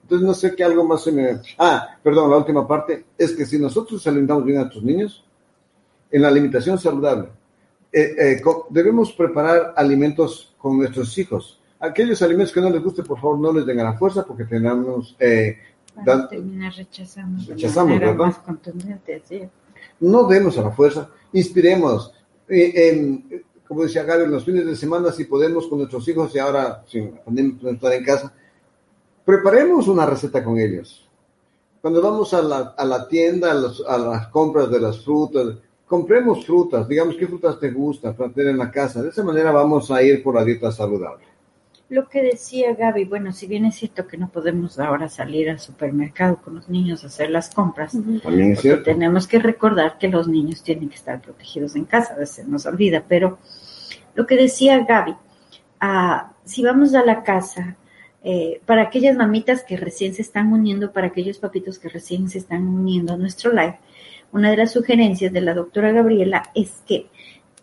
Entonces no sé qué algo más se me... Ah, perdón, la última parte es que si nosotros alimentamos bien a nuestros niños, en la alimentación saludable, eh, eh, debemos preparar alimentos con nuestros hijos. Aquellos alimentos que no les guste, por favor, no les den a la fuerza porque tenemos... Eh, dan, rechazamos, rechazamos ¿verdad? Más contundente, ¿sí? No demos a la fuerza, inspiremos. Eh, como decía Gaby, en los fines de semana, si podemos con nuestros hijos y ahora, sin pandemia, estar en casa, preparemos una receta con ellos. Cuando vamos a la, a la tienda, a, los, a las compras de las frutas, compremos frutas, digamos qué frutas te gustan para tener en la casa. De esa manera vamos a ir por la dieta saludable. Lo que decía Gaby, bueno, si bien es cierto que no podemos ahora salir al supermercado con los niños a hacer las compras, También es cierto. tenemos que recordar que los niños tienen que estar protegidos en casa, a veces nos olvida, pero lo que decía Gaby, ah, si vamos a la casa, eh, para aquellas mamitas que recién se están uniendo, para aquellos papitos que recién se están uniendo a nuestro live, una de las sugerencias de la doctora Gabriela es que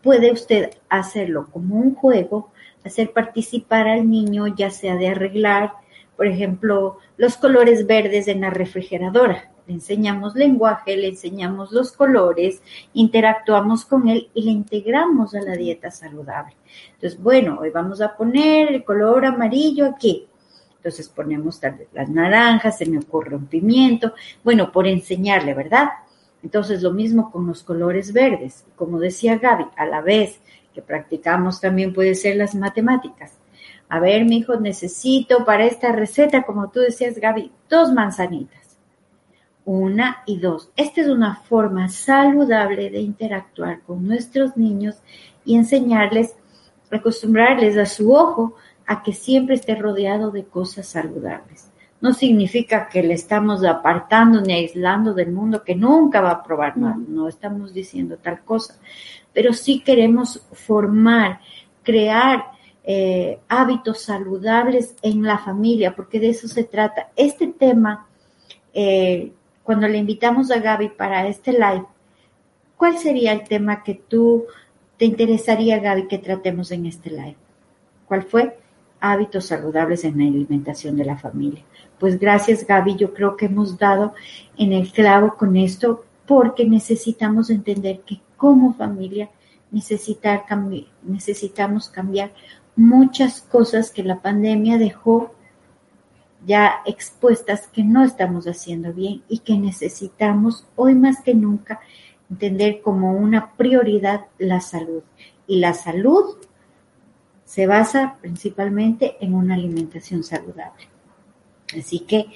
puede usted hacerlo como un juego, hacer participar al niño, ya sea de arreglar, por ejemplo, los colores verdes en la refrigeradora. Le enseñamos lenguaje, le enseñamos los colores, interactuamos con él y le integramos a la dieta saludable. Entonces, bueno, hoy vamos a poner el color amarillo aquí. Entonces ponemos tal vez las naranjas, se me ocurre un pimiento, bueno, por enseñarle, ¿verdad? Entonces, lo mismo con los colores verdes. Como decía Gaby, a la vez que practicamos también puede ser las matemáticas. A ver, mi hijo, necesito para esta receta, como tú decías, Gaby, dos manzanitas. Una y dos. Esta es una forma saludable de interactuar con nuestros niños y enseñarles, acostumbrarles a su ojo a que siempre esté rodeado de cosas saludables no significa que le estamos apartando ni aislando del mundo que nunca va a probar nada, no estamos diciendo tal cosa, pero sí queremos formar, crear eh, hábitos saludables en la familia, porque de eso se trata. Este tema, eh, cuando le invitamos a Gaby para este live, ¿cuál sería el tema que tú te interesaría, Gaby, que tratemos en este live? ¿Cuál fue? Hábitos saludables en la alimentación de la familia. Pues gracias Gaby, yo creo que hemos dado en el clavo con esto porque necesitamos entender que como familia necesitar necesitamos cambiar muchas cosas que la pandemia dejó ya expuestas que no estamos haciendo bien y que necesitamos hoy más que nunca entender como una prioridad la salud. Y la salud se basa principalmente en una alimentación saludable. Así que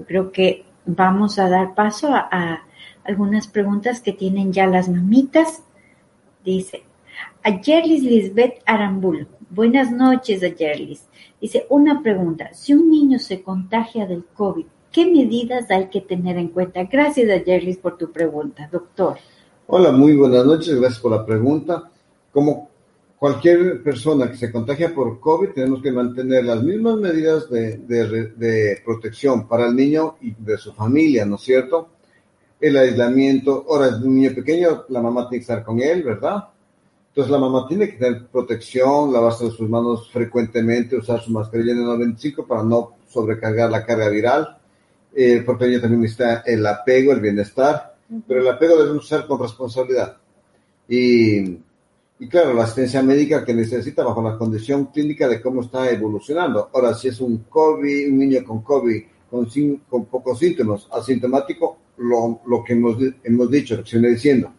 yo creo que vamos a dar paso a, algunas preguntas que tienen ya las mamitas. Dice, Ayerlis Lisbeth Arambulo. Buenas noches, Ayerlis. Dice, una pregunta. Si un niño se contagia del COVID, ¿qué medidas hay que tener en cuenta? Gracias, Ayerlis, por tu pregunta, doctor. Hola, muy buenas noches. Gracias por la pregunta. Como cualquier persona que se contagia por COVID, tenemos que mantener las mismas medidas de, de, protección para el niño y de su familia, ¿no es cierto? El aislamiento, ahora es un niño pequeño, la mamá tiene que estar con él, ¿verdad? Entonces la mamá tiene que tener protección, lavarse sus manos frecuentemente, usar su mascarilla en 95 para no sobrecargar la carga viral, eh, porque ella también necesita el apego, el bienestar, pero el apego debe ser con responsabilidad. Y y claro, la asistencia médica que necesita bajo la condición clínica de cómo está evolucionando. Ahora, si es un COVID, un niño con COVID con, con pocos síntomas, asintomático, lo, lo que hemos, hemos dicho, lo que se viene diciendo,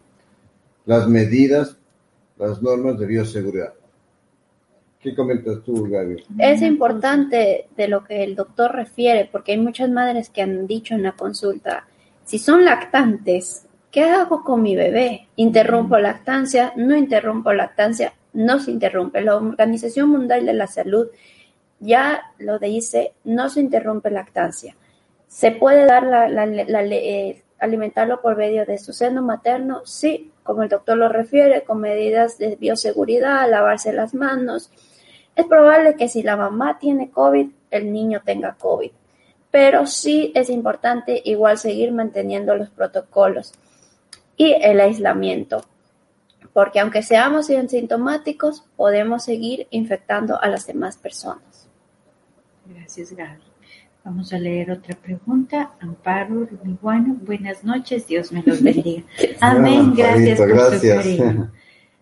las medidas, las normas de bioseguridad. ¿Qué comentas tú, Gaby? Es importante de lo que el doctor refiere, porque hay muchas madres que han dicho en la consulta, si son lactantes, ¿Qué hago con mi bebé? ¿Interrumpo lactancia? ¿No interrumpo lactancia? No se interrumpe. La Organización Mundial de la Salud ya lo dice, no se interrumpe lactancia. Se puede dar la, eh, alimentarlo por medio de su seno materno, sí, como el doctor lo refiere, con medidas de bioseguridad, lavarse las manos. Es probable que si la mamá tiene COVID, el niño tenga COVID. pero sí es importante igual seguir manteniendo los protocolos y el aislamiento, porque aunque seamos asintomáticos, podemos seguir infectando a las demás personas. Gracias, Gaby. Vamos a leer otra pregunta. Amparo bueno, buenas noches, Dios me los bendiga. Amén, gracias por gracias.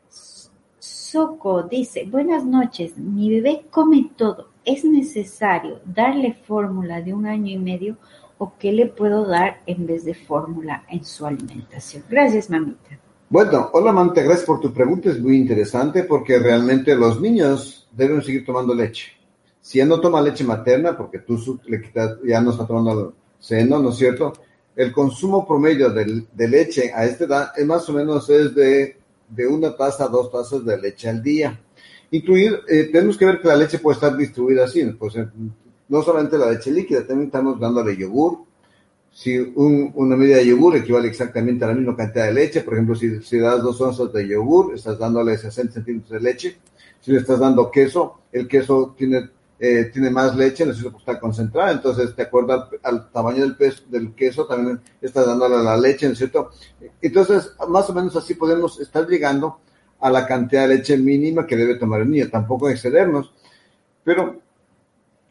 su Soco dice, buenas noches, mi bebé come todo. ¿Es necesario darle fórmula de un año y medio o qué le puedo dar en vez de fórmula en su alimentación? Gracias, mamita. Bueno, hola, mamita, gracias por tu pregunta. Es muy interesante porque realmente los niños deben seguir tomando leche. Si él no toma leche materna, porque tú le quitas, ya no está tomando seno, ¿no es cierto? El consumo promedio de, leche a esta edad es más o menos es de de una taza a dos tazas de leche al día. Incluir, eh, tenemos que ver que la leche puede estar distribuida así, pues eh, no solamente la leche líquida, también estamos dándole yogur. Si una medida de yogur equivale exactamente a la misma cantidad de leche, por ejemplo, si, si das dos onzas de yogur, estás dándole 60 centímetros de leche. Si le estás dando queso, el queso tiene eh, tiene más leche, necesita estar concentrada, entonces de acuerdo al, tamaño del, peso, del queso también está dándole la leche, ¿no es cierto? Entonces, más o menos así podemos estar llegando a la cantidad de leche mínima que debe tomar el niño, tampoco excedernos, pero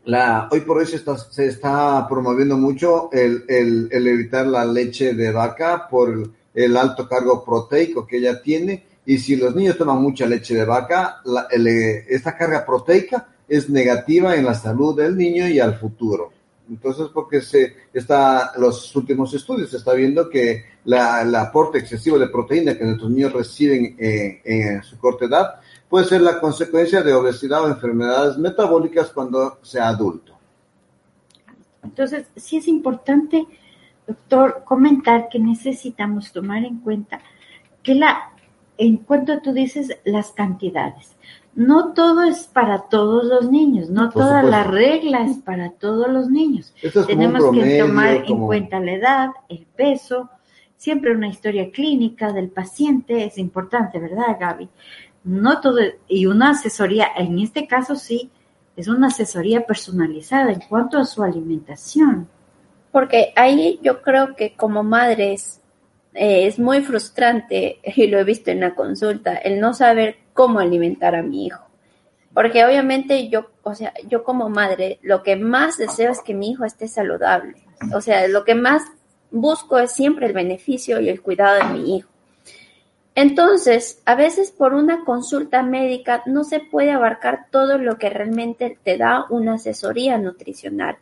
la, hoy por hoy se está, se está promoviendo mucho el, el, el, evitar la leche de vaca por el, alto cargo proteico que ella tiene, y si los niños toman mucha leche de vaca, la, esta carga proteica es negativa en la salud del niño y al futuro. Entonces, porque se está, los últimos estudios se está viendo que el aporte excesivo de proteína que nuestros niños reciben eh, en su corta edad puede ser la consecuencia de obesidad o enfermedades metabólicas cuando sea adulto. Entonces, sí es importante, doctor, comentar que necesitamos tomar en cuenta que la, en cuanto tú dices las cantidades, no todo es para todos los niños, no toda la regla es para todos los niños. Tenemos que tomar en cuenta la edad, el peso, siempre una historia clínica del paciente es importante, ¿verdad, Gaby? No todo, y una asesoría, en este caso sí, es una asesoría personalizada en cuanto a su alimentación. Porque ahí yo creo que como madres eh, es muy frustrante, y lo he visto en la consulta, el no saber cómo alimentar a mi hijo. Porque obviamente yo, o sea, yo como madre, lo que más deseo es que mi hijo esté saludable. O sea, lo que más busco es siempre el beneficio y el cuidado de mi hijo. Entonces, a veces por una consulta médica no se puede abarcar todo lo que realmente te da una asesoría nutricional.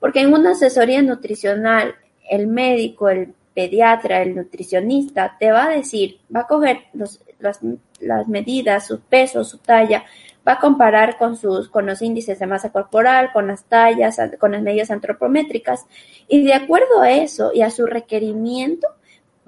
Porque en una asesoría nutricional, el médico, el pediatra, el nutricionista, te va a decir, va a coger los, las, las medidas, su peso, su talla, va a comparar con sus, con los índices de masa corporal, con las tallas, con las medidas antropométricas, y de acuerdo a eso y a su requerimiento,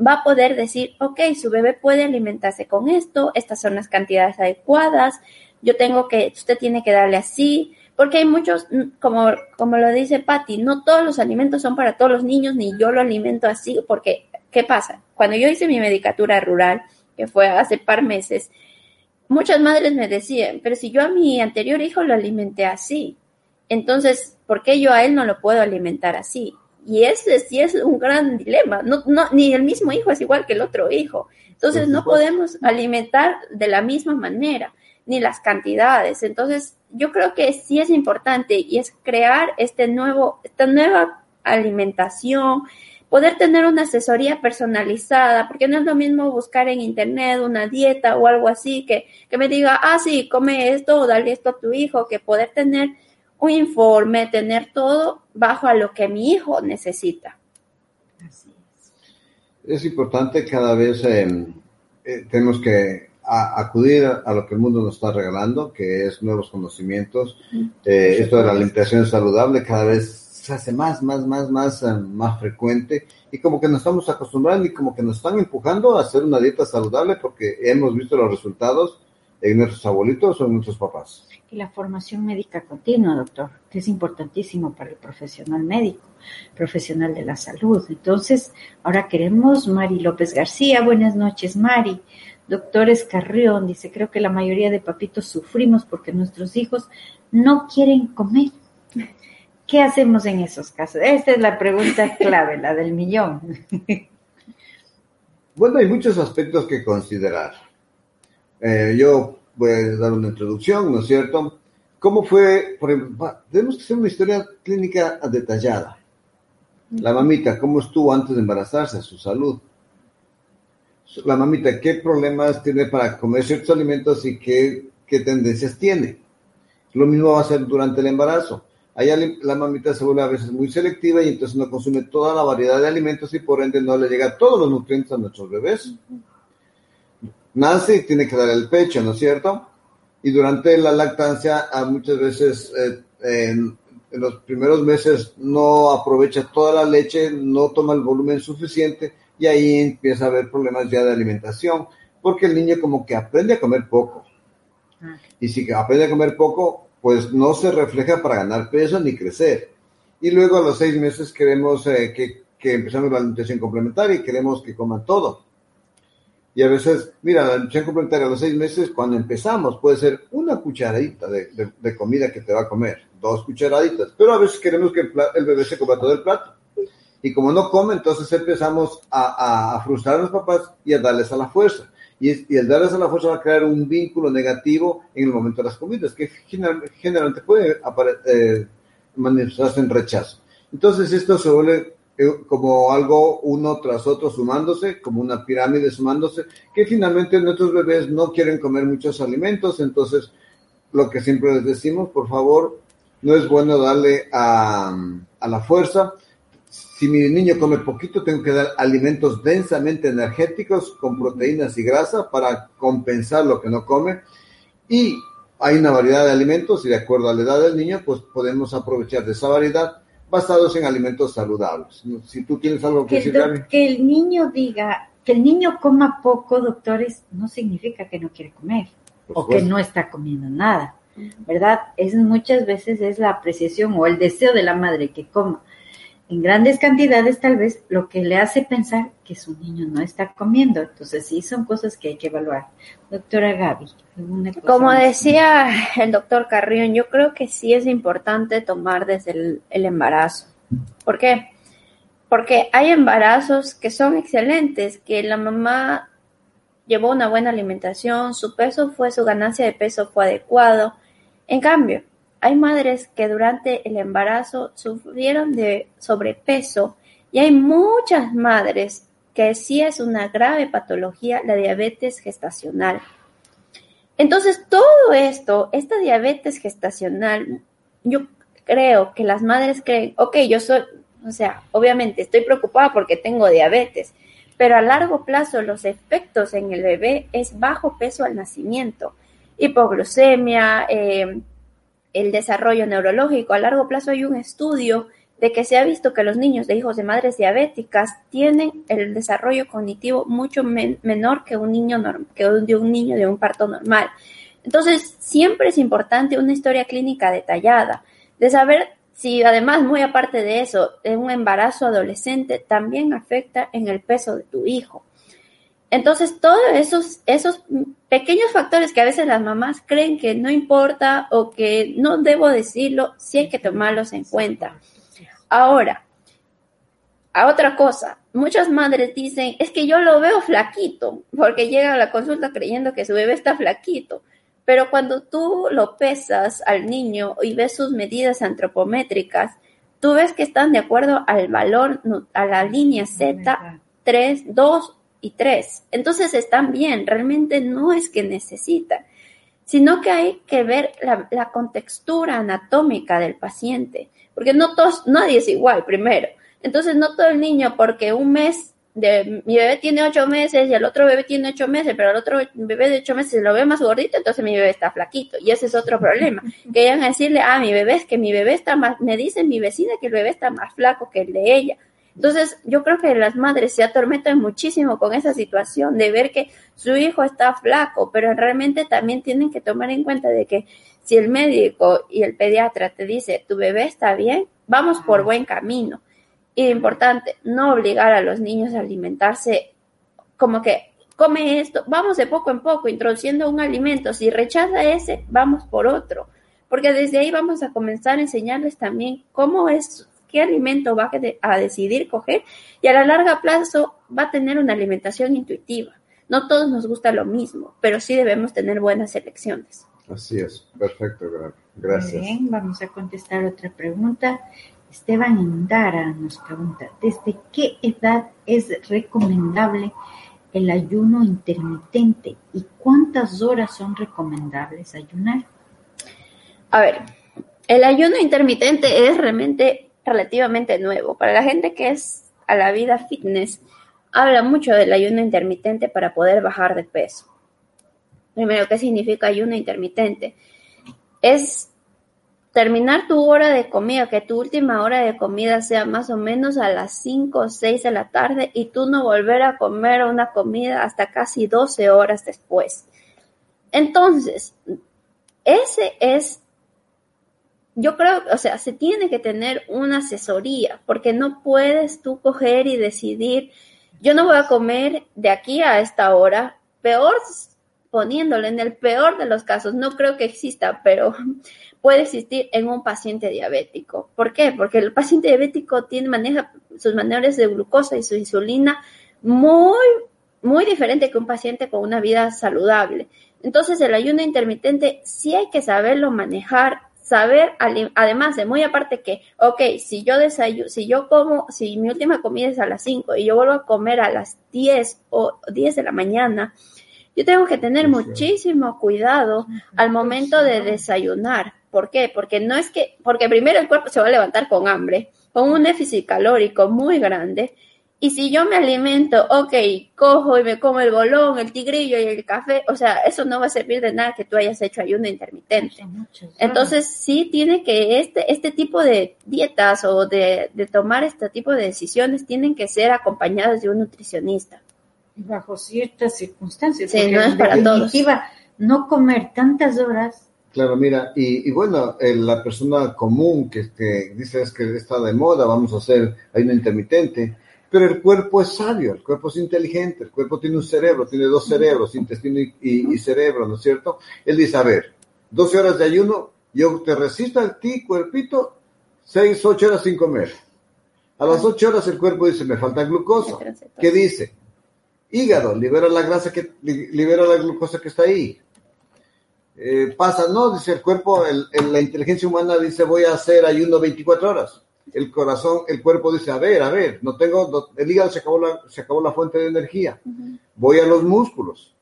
va a poder decir, ok, su bebé puede alimentarse con esto, estas son las cantidades adecuadas, yo tengo que, usted tiene que darle así, porque hay muchos, como, como lo dice Patty, no todos los alimentos son para todos los niños, ni yo lo alimento así, porque, ¿qué pasa? Cuando yo hice mi medicatura rural, que fue hace par meses, muchas madres me decían, pero si yo a mi anterior hijo lo alimenté así, entonces, ¿por qué yo a él no lo puedo alimentar así? Y ese sí es un gran dilema. No, no, ni el mismo hijo es igual que el otro hijo. Entonces, no podemos alimentar de la misma manera, ni las cantidades. Entonces, yo creo que sí es importante y es crear este nuevo, esta nueva alimentación, poder tener una asesoría personalizada, porque no es lo mismo buscar en internet una dieta o algo así que, que me diga, ah, sí, come esto o dale esto a tu hijo, que poder tener un informe, tener todo bajo a lo que mi hijo necesita. Así es. Es importante cada vez eh, eh, tenemos que acudir a, lo que el mundo nos está regalando, que es nuevos conocimientos. Eh, esto de la alimentación saludable cada vez se hace más, más, más, más, eh, más frecuente y como que nos estamos acostumbrando y como que nos están empujando a hacer una dieta saludable porque hemos visto los resultados en nuestros abuelitos o en nuestros papás. Y la formación médica continua, doctor, que es importantísimo para el profesional médico, profesional de la salud. Entonces, ahora queremos Mari López García. Buenas noches, Mari. Doctor Escarrión dice, creo que la mayoría de papitos sufrimos porque nuestros hijos no quieren comer ¿Qué hacemos en esos casos? Esta es la pregunta clave, la del millón. Bueno, hay muchos aspectos que considerar. Eh, yo voy a dar una introducción, ¿no es cierto? ¿Cómo fue, por ejemplo, tenemos que hacer una historia clínica detallada. La mamita, ¿cómo estuvo antes de embarazarse? Su salud. La mamita, ¿qué problemas tiene para comer ciertos alimentos y qué, qué tendencias tiene? Lo mismo va a ser durante el embarazo. Allá la mamita se vuelve a veces muy selectiva y entonces no consume toda la variedad de alimentos y por ende no le llega todos los nutrientes a nuestros bebés. Nace y tiene que dar el pecho, ¿no es cierto? Y durante la lactancia, muchas veces eh, en, los primeros meses no aprovecha toda la leche, no toma el volumen suficiente y ahí empieza a haber problemas ya de alimentación, porque el niño como que aprende a comer poco. Ah. Y si aprende a comer poco, pues no se refleja para ganar peso ni crecer. Y luego a los seis meses queremos eh, que, que empezamos la alimentación complementaria y queremos que coman todo. Y a veces, mira, la alimentación complementaria a los seis meses, cuando empezamos, puede ser una cucharadita de, de, comida que te va a comer, dos cucharaditas, pero a veces queremos que el, bebé se coma todo el plato. Y como no come, entonces empezamos a, a frustrar a los papás y a darles a la fuerza y, el darles a la fuerza va a crear un vínculo negativo en el momento de las comidas, que generalmente puede eh, manifestarse en rechazo. Entonces esto se vuelve eh, como algo uno tras otro sumándose, como una pirámide sumándose, que finalmente nuestros bebés no quieren comer muchos alimentos, entonces lo que siempre les decimos, por favor, no es bueno darle a, a la fuerza, si mi niño come poquito, tengo que dar alimentos densamente energéticos con proteínas y grasa para compensar lo que no come. Y hay una variedad de alimentos y de acuerdo a la edad del niño, pues podemos aprovechar de esa variedad basados en alimentos saludables. Si tú tienes algo que, decir, Que el niño diga, que el niño coma poco, doctores, no significa que no quiere comer o que no está comiendo nada, ¿verdad? Es muchas veces es la apreciación o el deseo de la madre que coma en grandes cantidades tal vez lo que le hace pensar que su niño no está comiendo. Entonces sí son cosas que hay que evaluar. Doctora Gaby. Como decía el doctor Carrión, yo creo que sí es importante tomar desde el, el embarazo. ¿Por qué? Porque hay embarazos que son excelentes, que la mamá llevó una buena alimentación, su peso fue, su ganancia de peso fue adecuado. En cambio, hay madres que durante el embarazo sufrieron de sobrepeso y hay muchas madres que sí es una grave patología la diabetes gestacional. Entonces, todo esto, esta diabetes gestacional, yo creo que las madres creen, ok, yo soy, o sea, obviamente estoy preocupada porque tengo diabetes, pero a largo plazo los efectos en el bebé es bajo peso al nacimiento, hipoglucemia, eh, el desarrollo neurológico. A largo plazo hay un estudio de que se ha visto que los niños de hijos de madres diabéticas tienen el desarrollo cognitivo mucho menor que un niño que de un niño de un parto normal. Entonces, siempre es importante una historia clínica detallada, de saber si además, muy aparte de eso, un embarazo adolescente también afecta en el peso de tu hijo. Entonces, todos esos, esos pequeños factores que a veces las mamás creen que no importa o que no debo decirlo, sí hay que tomarlos en cuenta. Ahora, a otra cosa, muchas madres dicen, es que yo lo veo flaquito, porque llega a la consulta creyendo que su bebé está flaquito. Pero cuando tú lo pesas al niño y ves sus medidas antropométricas, tú ves que están de acuerdo al valor, a la línea Z, 3, 2 y tres. Entonces están bien, realmente no es que necesitan, sino que hay que ver la, contextura anatómica del paciente, porque no todos, nadie es igual primero. Entonces no todo el niño, porque un mes de mi bebé tiene ocho meses y el otro bebé tiene ocho meses, pero el otro bebé de ocho meses lo ve más gordito, entonces mi bebé está flaquito. Y ese es otro problema. Que a decirle, ah, mi bebé es que mi bebé está más, me dice mi vecina que el bebé está más flaco que el de ella. Entonces, yo creo que las madres se atormentan muchísimo con esa situación de ver que su hijo está flaco, pero realmente también tienen que tomar en cuenta de que si el médico y el pediatra te dice tu bebé está bien, vamos por buen camino. Y importante, no obligar a los niños a alimentarse como que come esto, vamos de poco en poco introduciendo un alimento, si rechaza ese, vamos por otro porque desde ahí vamos a comenzar a enseñarles también cómo es, qué alimento va a decidir coger y a la larga plazo va a tener una alimentación intuitiva. No todos nos gusta lo mismo, pero sí debemos tener buenas elecciones. Así es, perfecto, gracias. bien, vamos a contestar otra pregunta. Esteban Indara nos pregunta, ¿desde qué edad es recomendable el ayuno intermitente y cuántas horas son recomendables ayunar? A ver, el ayuno intermitente es realmente relativamente nuevo. Para la gente que es a la vida fitness, habla mucho del ayuno intermitente para poder bajar de peso. Primero, ¿qué significa ayuno intermitente? Es terminar tu hora de comida, que tu última hora de comida sea más o menos a las 5 o 6 de la tarde y tú no volver a comer una comida hasta casi 12 horas después. Entonces, ese es, yo creo, o sea, se tiene que tener una asesoría, porque no puedes tú coger y decidir, yo no voy a comer de aquí a esta hora, peor poniéndolo en el peor de los casos, no creo que exista, pero puede existir en un paciente diabético. ¿Por qué? Porque el paciente diabético tiene, maneja sus maneras de glucosa y su insulina muy, muy diferente que un paciente con una vida saludable. Entonces, el ayuno intermitente sí hay que saberlo manejar, saber, además de muy aparte que, ok, si yo desayuno, si yo como, si mi última comida es a las 5 y yo vuelvo a comer a las 10 o 10 de la mañana, yo tengo que tener muchísimo cuidado al momento de desayunar. ¿Por qué? Porque no es que, porque primero el cuerpo se va a levantar con hambre, con un déficit calórico muy grande. Y si yo me alimento, ok, cojo y me como el bolón, el tigrillo y el café, o sea, eso no va a servir de nada que tú hayas hecho ayuno intermitente. Entonces, sí tiene que, este, este tipo de dietas o de, de tomar este tipo de decisiones tienen que ser acompañadas de un nutricionista. Bajo ciertas circunstancias. Sí, no es para todos. No comer tantas horas Claro, mira, y, bueno, la persona común que, dice es que está de moda, vamos a hacer ayuno intermitente, pero el cuerpo es sabio, el cuerpo es inteligente, el cuerpo tiene un cerebro, tiene dos cerebros, intestino y, cerebro, ¿no es cierto? Él dice, a ver, 12 horas de ayuno, yo te resisto a ti, cuerpito, 6, 8 horas sin comer. A las 8 horas el cuerpo dice, me falta glucosa. ¿Qué dice? Hígado, libera la grasa que, libera la glucosa que está ahí eh, pasa, no, dice el cuerpo, el, la inteligencia humana dice voy a hacer ayuno 24 horas. El corazón, el cuerpo dice, a ver, a ver, no tengo, el hígado se acabó la, se acabó la fuente de energía. Voy a los músculos.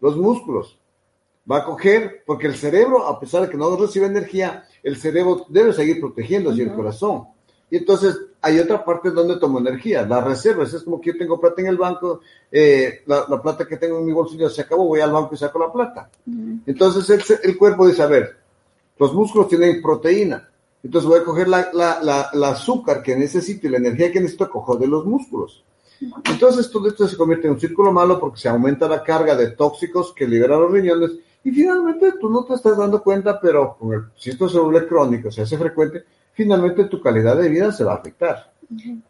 Los músculos. Va a coger, porque el cerebro, a pesar de que no recibe energía, el cerebro debe seguir protegiéndose y el corazón. Y entonces hay otra parte donde tomo energía, las reservas. Es como que yo tengo plata en el banco, eh, la, plata que tengo en mi bolsillo se acabó, voy al banco y saco la plata. Entonces el, el, cuerpo dice, a ver, los músculos tienen proteína. Entonces voy a coger la, la, azúcar que necesito y la energía que necesito, cojo de los músculos. Entonces todo esto se convierte en un círculo malo porque se aumenta la carga de tóxicos que liberan los riñones y finalmente tú no te estás dando cuenta, pero con el, si esto se vuelve crónico, se hace frecuente, finalmente tu calidad de vida se va a afectar.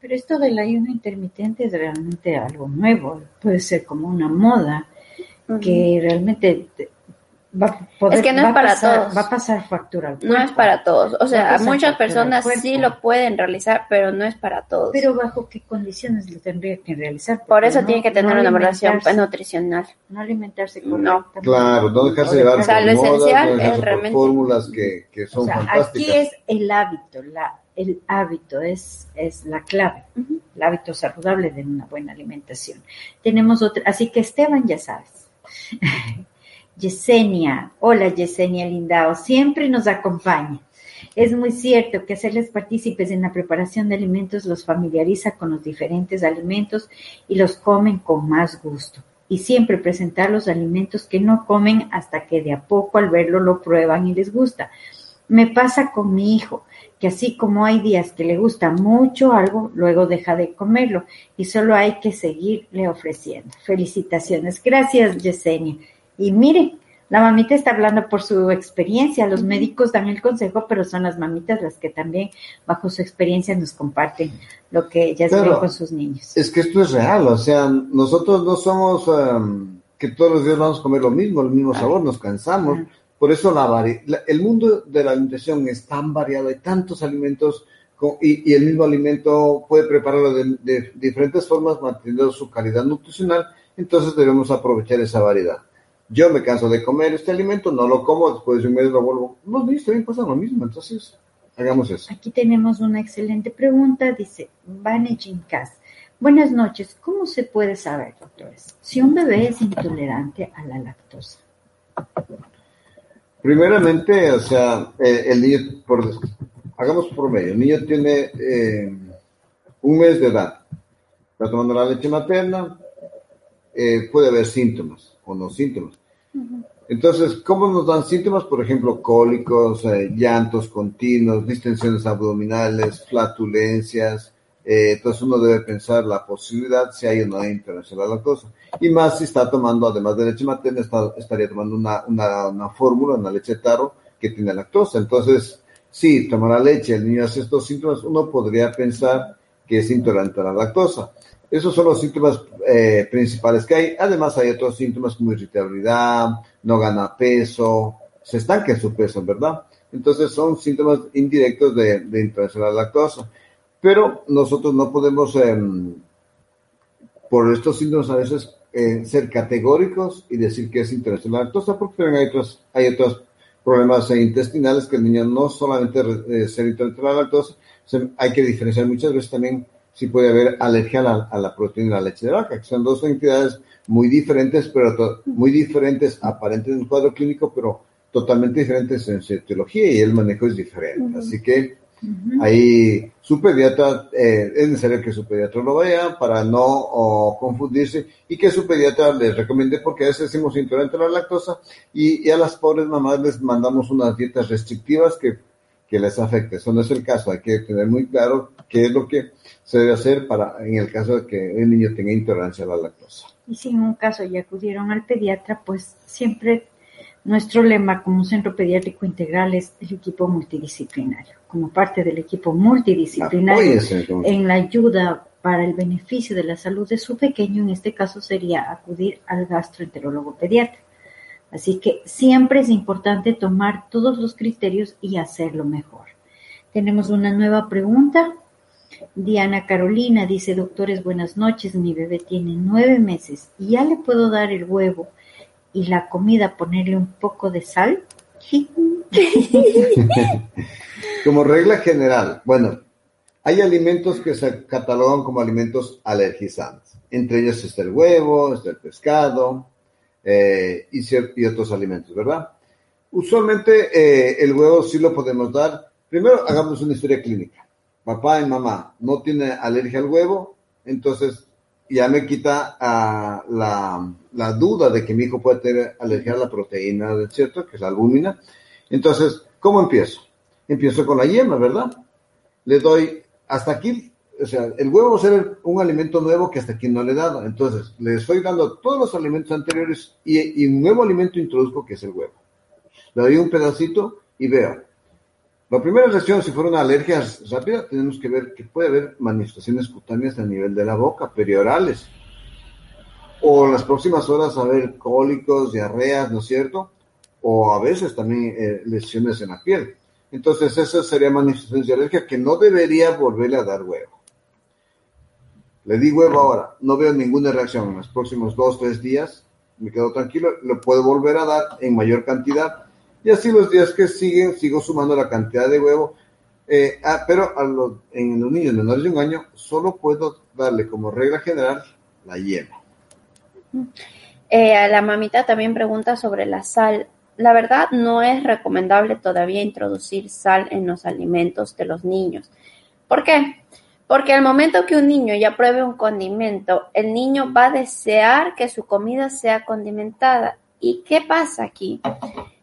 Pero esto del ayuno intermitente es realmente algo nuevo, puede ser como una moda que realmente es que no es para todos. Va a pasar factura. no es para todos. O sea, muchas personas sí lo pueden realizar, pero no es para todos. Pero bajo qué condiciones lo tendría que realizar. Por eso tiene que tener una relación nutricional. No alimentarse correctamente. Claro, no dejarse llevar o sea, lo esencial es realmente fórmulas que, que son o sea, Aquí es el hábito, la, el hábito es, es la clave, el hábito saludable de una buena alimentación. Tenemos otra, así que Esteban ya sabes. Yesenia, hola Yesenia Lindao, siempre nos acompaña. Es muy cierto que hacerles partícipes en la preparación de alimentos los familiariza con los diferentes alimentos y los comen con más gusto. Y siempre presentar los alimentos que no comen hasta que de a poco al verlo lo prueban y les gusta. Me pasa con mi hijo, que así como hay días que le gusta mucho algo, luego deja de comerlo y solo hay que seguirle ofreciendo. Felicitaciones. Gracias, Yesenia. Y mire, la mamita está hablando por su experiencia, los médicos dan el consejo, pero son las mamitas las que también bajo su experiencia nos comparten lo que ellas ven con sus niños. Es que esto es real, o sea, nosotros no somos um, que todos los días vamos a comer lo mismo, el mismo sabor, nos cansamos, Por eso la, el mundo de la alimentación es tan variado, hay tantos alimentos y, el mismo alimento puede prepararlo de, diferentes formas manteniendo su calidad nutricional, entonces debemos aprovechar esa variedad. Yo me canso de comer este alimento, no lo como, después de un mes lo vuelvo. Los niños también pasa lo mismo, entonces hagamos eso. Aquí tenemos una excelente pregunta, dice Vane Jincas. Buenas noches, ¿cómo se puede saber, doctores, si un bebé es intolerante a la lactosa? Primeramente, o sea, el niño, por, hagamos promedio, el niño tiene eh, un mes de edad, está tomando la leche materna, eh, puede haber síntomas o no síntomas. Entonces, ¿cómo nos dan síntomas? Por ejemplo, cólicos, llantos continuos, distensiones abdominales, flatulencias, eh, entonces uno debe pensar la posibilidad si hay una intolerancia a la lactosa. Y más si está tomando, además de leche materna, estaría tomando una, una, una fórmula, una leche de tarro que tiene lactosa. Entonces, si toma la leche, el niño hace estos síntomas, uno podría pensar que es intolerante a la lactosa. Esos son los síntomas eh, principales que hay. Además, hay otros síntomas como irritabilidad, no gana peso, se estanca en su peso, ¿verdad? Entonces, son síntomas indirectos de, de intolerancia la lactosa. Pero nosotros no podemos, em, por estos síntomas a veces, eh, ser categóricos y decir que es intolerancia la lactosa, porque hay otros, hay otros problemas intestinales que el niño no solamente eh, ser intolerante a la lactosa, hay que diferenciar muchas veces también si puede haber alergia a la, proteína de la leche de vaca, que son dos entidades muy diferentes, pero muy diferentes aparentes en el cuadro clínico, pero totalmente diferentes en su etiología y el manejo es diferente. Así que Ahí su pediatra, eh, es necesario que su pediatra lo vea para no confundirse y que su pediatra les recomiende porque a veces decimos intolerante a la lactosa y, a las pobres mamás les mandamos unas dietas restrictivas que, que les afecte. Eso no es el caso, hay que tener muy claro qué es lo que se debe hacer para en el caso de que el niño tenga intolerancia a la lactosa. Y si en un caso ya acudieron al pediatra, pues siempre nuestro lema como centro pediátrico integral es el equipo multidisciplinario. Como parte del equipo multidisciplinario en la ayuda para el beneficio de la salud de su pequeño, en este caso sería acudir al gastroenterólogo pediatra. Así que siempre es importante tomar todos los criterios y hacerlo mejor. Tenemos una nueva pregunta. Diana Carolina dice, doctores, buenas noches, mi bebé tiene nueve meses y ya le puedo dar el huevo y la comida ponerle un poco de sal? como regla general, bueno, hay alimentos que se catalogan como alimentos alergizantes. Entre ellos está el huevo, está el pescado eh, y, y, otros alimentos, ¿verdad? Usualmente eh, el huevo sí lo podemos dar. Primero hagamos una historia clínica. Papá y mamá no tienen alergia al huevo, entonces ya me quita ah, la, duda de que mi hijo puede tener alergia a la proteína, ¿cierto? Que es la albúmina. Entonces, ¿cómo empiezo? Empiezo con la yema, ¿verdad? Le doy hasta aquí, o sea, el huevo va a ser un alimento nuevo que hasta aquí no le he dado. Entonces, le estoy dando todos los alimentos anteriores y, y un nuevo alimento introduzco que es el huevo. Le doy un pedacito y veo, la primera reacción, si fuera una alergia rápida, tenemos que ver que puede haber manifestaciones cutáneas a nivel de la boca, periorales. O en las próximas horas haber cólicos, diarreas, ¿no es cierto? O a veces también eh, lesiones en la piel. Entonces, esa sería manifestaciones de alergia que no debería volverle a dar huevo. Le di huevo ahora, no veo ninguna reacción en los próximos dos, tres días, me quedo tranquilo, lo puedo volver a dar en mayor cantidad y así los días que siguen, sigo sumando la cantidad de huevo. Eh, ah, pero a los, en los niños menores de un año, solo puedo darle como regla general la yema. Eh, la mamita también pregunta sobre la sal. La verdad no es recomendable todavía introducir sal en los alimentos de los niños. ¿Por qué? Porque al momento que un niño ya pruebe un condimento, el niño va a desear que su comida sea condimentada. ¿Y qué pasa aquí?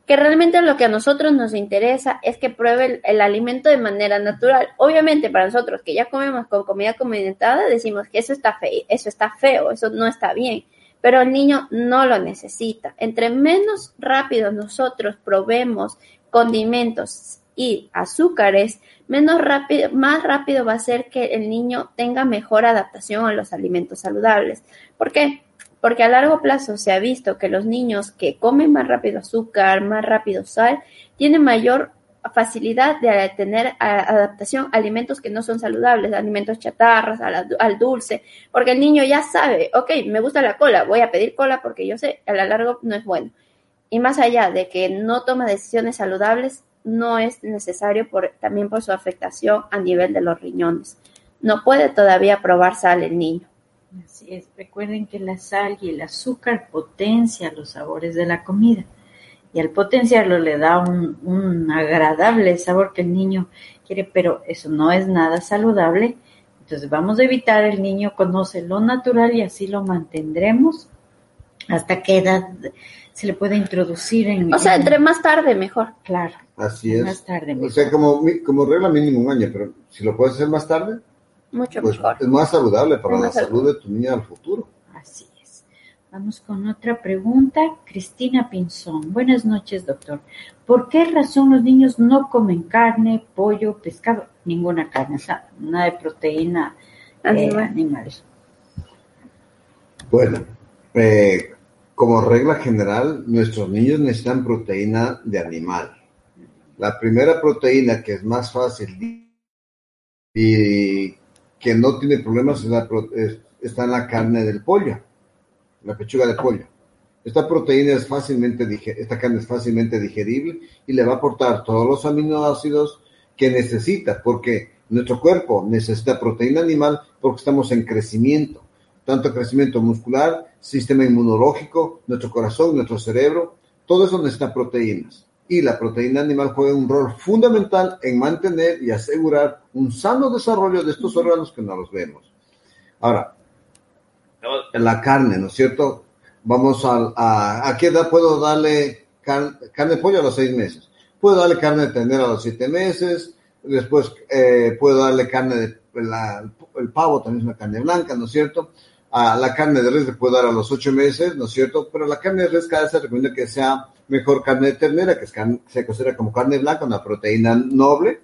Que realmente lo que a nosotros nos interesa es que pruebe el, alimento de manera natural. Obviamente para nosotros que ya comemos con comida condimentada decimos que eso está feo, eso está feo, eso no está bien, pero el niño no lo necesita. Entre menos rápido nosotros probemos condimentos y azúcares, menos rápido, más rápido va a ser que el niño tenga mejor adaptación a los alimentos saludables. ¿Por qué? Porque a largo plazo se ha visto que los niños que comen más rápido azúcar, más rápido sal, tienen mayor facilidad de tener adaptación a alimentos que no son saludables, alimentos chatarras, al, dulce, porque el niño ya sabe, ok, me gusta la cola, voy a pedir cola porque yo sé, a lo largo no es bueno. Y más allá de que no toma decisiones saludables, no es necesario por, también por su afectación a nivel de los riñones. No puede todavía probar sal el niño. Así es, recuerden que la sal y el azúcar potencian los sabores de la comida y al potenciarlo le da un, agradable sabor que el niño quiere, pero eso no es nada saludable. Entonces vamos a evitar, el niño conoce lo natural y así lo mantendremos. ¿Hasta qué edad se le puede introducir en... O sea, entre más tarde mejor. Claro. Así es. Más tarde mejor. O sea, como, como regla mínimo un año, pero si lo puedes hacer más tarde, mucho pues mejor. Es más saludable para la salud de tu niña al futuro. Así es. Vamos con otra pregunta. Cristina Pinzón. Buenas noches, doctor. ¿Por qué razón los niños no comen carne, pollo, pescado? Ninguna carne, o sea, nada de proteína eh, animal. Bueno, eh, como regla general, nuestros niños necesitan proteína de animal. La primera proteína que es más fácil y que no tiene problemas está en la carne del pollo, la pechuga de pollo. Esta proteína es fácilmente, esta carne es fácilmente digerible y le va a aportar todos los aminoácidos que necesita, porque nuestro cuerpo necesita proteína animal porque estamos en crecimiento, tanto crecimiento muscular, sistema inmunológico, nuestro corazón, nuestro cerebro, todo eso necesita proteínas y la proteína animal juega un rol fundamental en mantener y asegurar un sano desarrollo de estos órganos que no los vemos. Ahora, la carne, ¿no es cierto? Vamos a, a, qué edad puedo darle carne de pollo a los seis meses? Puedo darle carne de ternera a los siete meses, después eh, puedo darle carne de, el pavo también es una carne blanca, ¿no es cierto? A la carne de res le puedo dar a los ocho meses, ¿no es cierto? Pero la carne de res cada vez se recomienda que sea mejor carne de ternera, que se considera como carne blanca, una proteína noble.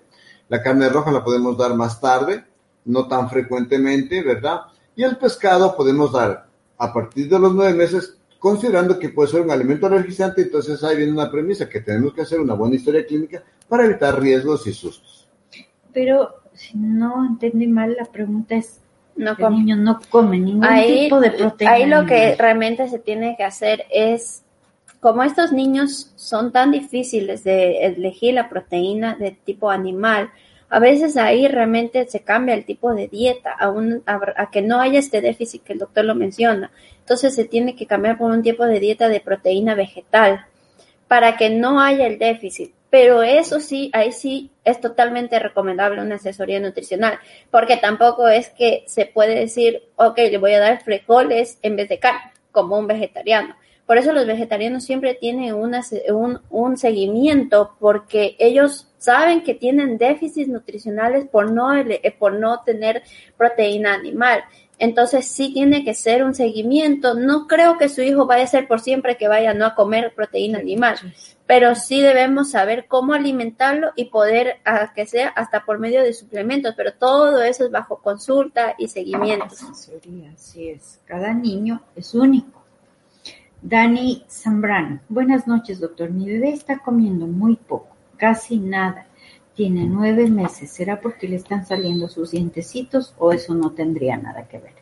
La carne roja la podemos dar más tarde, no tan frecuentemente, ¿verdad? Y el pescado podemos dar a partir de los nueve meses, considerando que puede ser un alimento energizante, entonces ahí viene una premisa, que tenemos que hacer una buena historia clínica para evitar riesgos y sustos. Pero si no entendí mal, la pregunta es, no el niño no come ningún tipo de proteína. Ahí lo que realmente se tiene que hacer es como estos niños son tan difíciles de elegir la proteína de tipo animal, a veces ahí realmente se cambia el tipo de dieta a, que no haya este déficit que el doctor lo menciona. Entonces se tiene que cambiar por un tipo de dieta de proteína vegetal para que no haya el déficit. Pero eso sí, ahí sí es totalmente recomendable una asesoría nutricional, porque tampoco es que se puede decir, ok, le voy a dar frijoles en vez de carne, como un vegetariano. Por eso los vegetarianos siempre tienen un, un, seguimiento porque ellos saben que tienen déficits nutricionales por no, eh, por no tener proteína animal. Entonces sí tiene que ser un seguimiento. No creo que su hijo vaya a ser por siempre que vaya no a comer proteína animal, pero sí debemos saber cómo alimentarlo y poder a que sea hasta por medio de suplementos, pero todo eso es bajo consulta y seguimiento. Así es. Cada niño es único. Dani Zambrano. Buenas noches, doctor. Mi bebé está comiendo muy poco, casi nada. Tiene nueve meses. ¿Será porque le están saliendo sus dientecitos o eso no tendría nada que ver?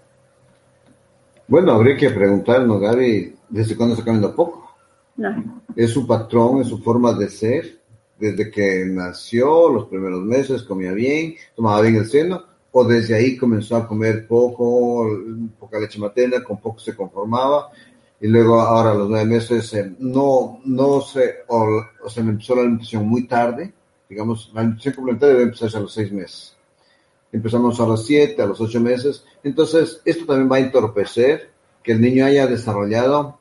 Bueno, habría que preguntarnos, Gaby, ¿desde cuándo está comiendo poco? No. ¿Es su patrón, es su forma de ser? Desde que nació, los primeros meses, comía bien, tomaba bien el seno, o desde ahí comenzó a comer poco, poca leche materna, con poco se conformaba, y luego ahora a los nueve meses eh, no, no se, o, se me empezó la alimentación muy tarde, digamos, la alimentación complementaria debe empezarse a los seis meses. Empezamos a los siete, a los ocho meses. Entonces, esto también va a entorpecer que el niño haya desarrollado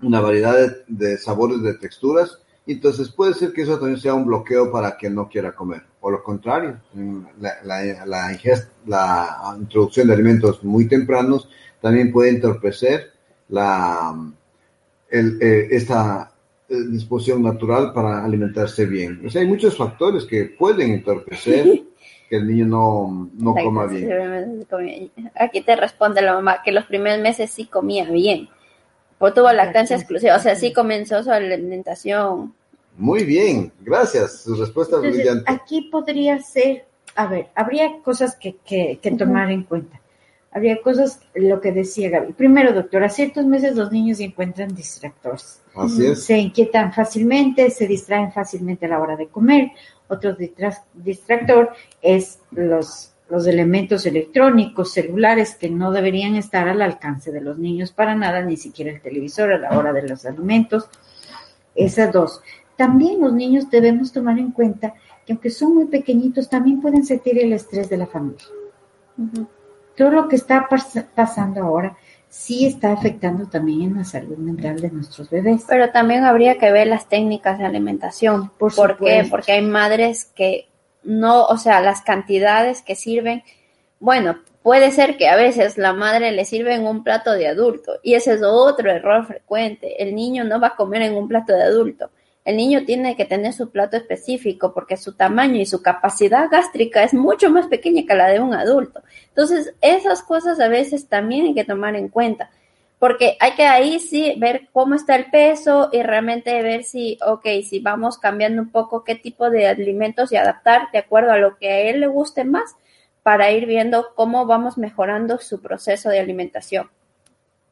una variedad de, sabores, de texturas. Entonces, puede ser que eso también sea un bloqueo para que no quiera comer. O lo contrario, la, la, la, la introducción de alimentos muy tempranos también puede entorpecer la, eh, esta eh, disposición natural para alimentarse bien. O sea, hay muchos factores que pueden entorpecer que el niño no, no coma bien. Aquí te responde la mamá que los primeros meses sí comía bien, o tuvo lactancia exclusiva, o sea, sí comenzó su alimentación. Muy bien, gracias, su respuesta es brillante. Aquí podría ser, a ver, habría cosas que, que, que tomar en cuenta. Habría cosas, lo que decía Gaby. Primero, doctor, a ciertos meses los niños encuentran distractores. Así es. Se inquietan fácilmente, se distraen fácilmente a la hora de comer, otro distractor es los, los elementos electrónicos, celulares, que no deberían estar al alcance de los niños para nada, ni siquiera el televisor a la hora de los alimentos. Esas dos. También los niños debemos tomar en cuenta que aunque son muy pequeñitos, también pueden sentir el estrés de la familia. Todo lo que está pasando ahora sí está afectando también en la salud mental de nuestros bebés. Pero también habría que ver las técnicas de alimentación. Por, qué? Porque hay madres que no, o sea, las cantidades que sirven, bueno, puede ser que a veces la madre le sirve en un plato de adulto y ese es otro error frecuente. El niño no va a comer en un plato de adulto. El niño tiene que tener su plato específico porque su tamaño y su capacidad gástrica es mucho más pequeña que la de un adulto. Entonces, esas cosas a veces también hay que tomar en cuenta, porque hay que ahí sí ver cómo está el peso y realmente ver si, ok, si vamos cambiando un poco qué tipo de alimentos y adaptar de acuerdo a lo que a él le guste más para ir viendo cómo vamos mejorando su proceso de alimentación.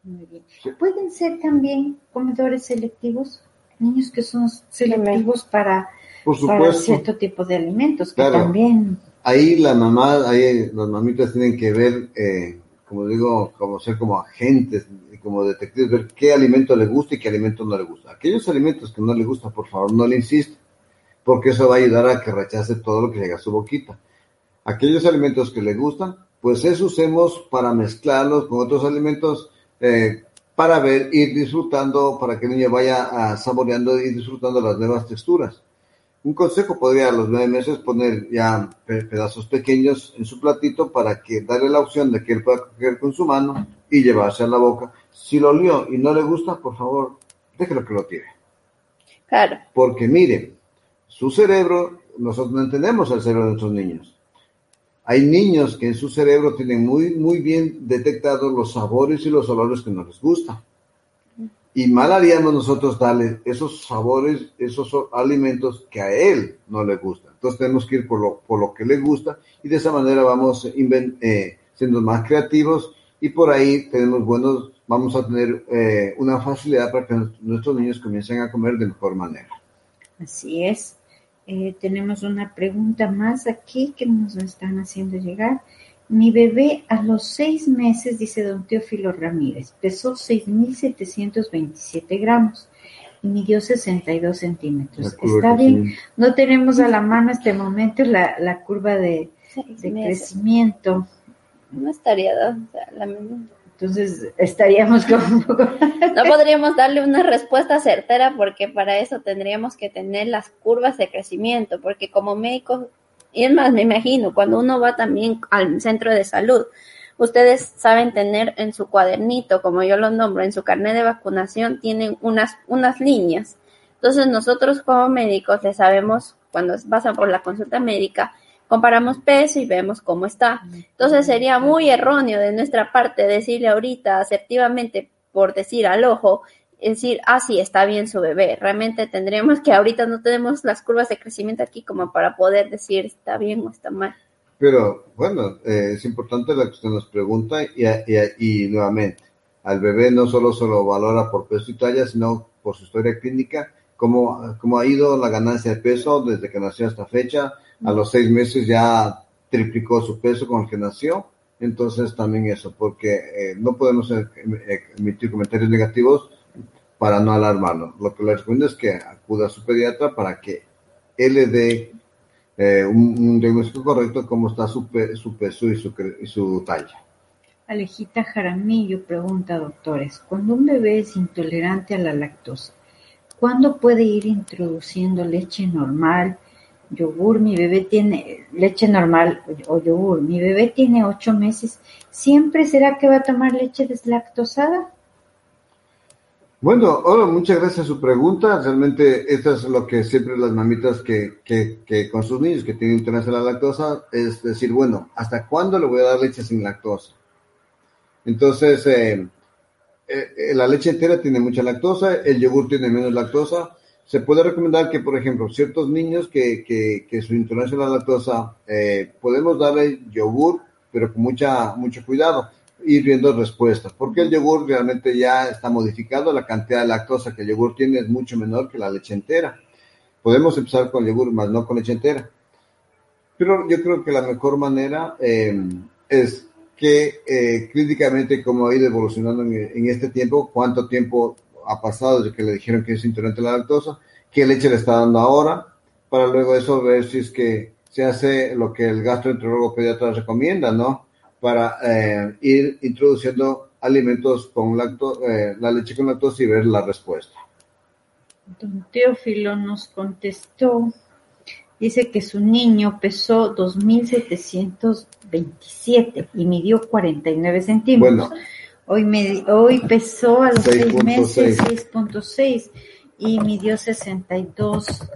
Muy bien. ¿Pueden ser también comedores selectivos? Niños que son selectivos para, cierto tipo de alimentos, que también... Ahí la mamá, ahí las mamitas tienen que ver, eh, como digo, como ser como agentes, como detectives, ver qué alimento le gusta y qué alimento no le gusta. Aquellos alimentos que no le gusta, por favor, no le insista, porque eso va a ayudar a que rechace todo lo que llega a su boquita. Aquellos alimentos que le gustan, pues eso usemos para mezclarlos con otros alimentos eh, para ver, ir disfrutando, para que el niño vaya ah, saboreando y disfrutando las nuevas texturas. Un consejo podría a los nueve meses poner ya pedazos pequeños en su platito para que darle la opción de que él pueda coger con su mano y llevarse a la boca. Si lo olió y no le gusta, por favor, déjelo que lo tire. Claro. Porque mire, su cerebro, nosotros no entendemos el cerebro de nuestros niños. Hay niños que en su cerebro tienen muy, muy bien detectados los sabores y los olores que no les gustan. Y mal haríamos nosotros darle esos sabores, esos alimentos que a él no le gustan. Entonces tenemos que ir por lo, por lo que le gusta y de esa manera vamos eh, siendo más creativos y por ahí tenemos buenos, vamos a tener eh, una facilidad para que nuestros niños comiencen a comer de mejor manera. Así es. Eh, tenemos una pregunta más aquí que nos están haciendo llegar. Mi bebé a los seis meses, dice don Teófilo Ramírez, pesó 6.727 gramos y midió 62 centímetros. Está bien, no tenemos a la mano este momento la, la curva de, de crecimiento. No estaría, o la entonces estaríamos como No podríamos darle una respuesta certera porque para eso tendríamos que tener las curvas de crecimiento, porque como médicos, y es más, me imagino, cuando uno va también al centro de salud, ustedes saben tener en su cuadernito, como yo lo nombro, en su carnet de vacunación, tienen unas, unas líneas. Entonces nosotros como médicos le sabemos, cuando pasan por la consulta médica, comparamos peso y vemos cómo está. Entonces sería muy erróneo de nuestra parte decirle ahorita asertivamente, por decir al ojo, decir, ah, sí, está bien su bebé. Realmente tendríamos que ahorita no tenemos las curvas de crecimiento aquí como para poder decir está bien o está mal. Pero bueno, eh, es importante lo que usted nos pregunta y, y, nuevamente, al bebé no solo se lo valora por peso y talla, sino por su historia clínica, cómo, cómo ha ido la ganancia de peso desde que nació hasta fecha, a los seis meses ya triplicó su peso con el que nació. Entonces también eso, porque eh, no podemos eh, emitir comentarios negativos para no alarmarlo. Lo que le recomiendo es que acuda a su pediatra para que él le dé eh, un, diagnóstico correcto cómo está su, su peso y su, y su talla. Alejita Jaramillo pregunta, doctores, cuando un bebé es intolerante a la lactosa, ¿cuándo puede ir introduciendo leche normal? Yogur, mi bebé tiene leche normal o yogur, mi bebé tiene ocho meses, ¿siempre será que va a tomar leche deslactosada? Bueno, hola, muchas gracias a su pregunta. Realmente, esto es lo que siempre las mamitas que, que, que con sus niños que tienen intolerancia a la lactosa, es decir, bueno, ¿hasta cuándo le voy a dar leche sin lactosa? Entonces, eh, eh, la leche entera tiene mucha lactosa, el yogur tiene menos lactosa. Se puede recomendar que, por ejemplo, ciertos niños que, que, que su intolerancia a la lactosa, eh, podemos darle yogur, pero con mucha, mucho cuidado ir viendo respuestas, porque el yogur realmente ya está modificado, la cantidad de lactosa que el yogur tiene es mucho menor que la leche entera. Podemos empezar con yogur, más no con leche entera. Pero yo creo que la mejor manera eh, es que eh, críticamente como ha ido evolucionando en, este tiempo, cuánto tiempo ha pasado desde que le dijeron que es intolerante a la lactosa, qué leche le está dando ahora, para luego eso ver si es que se hace lo que el gastroenterólogo pediatra recomienda, ¿no? para eh, ir introduciendo alimentos con lacto, eh, la leche con lactosa y ver la respuesta. Don Teófilo nos contestó, dice que su niño pesó 2.727 y midió 49 centímetros. Bueno, hoy, me, hoy pesó a los 6 seis meses 6.6 y midió 62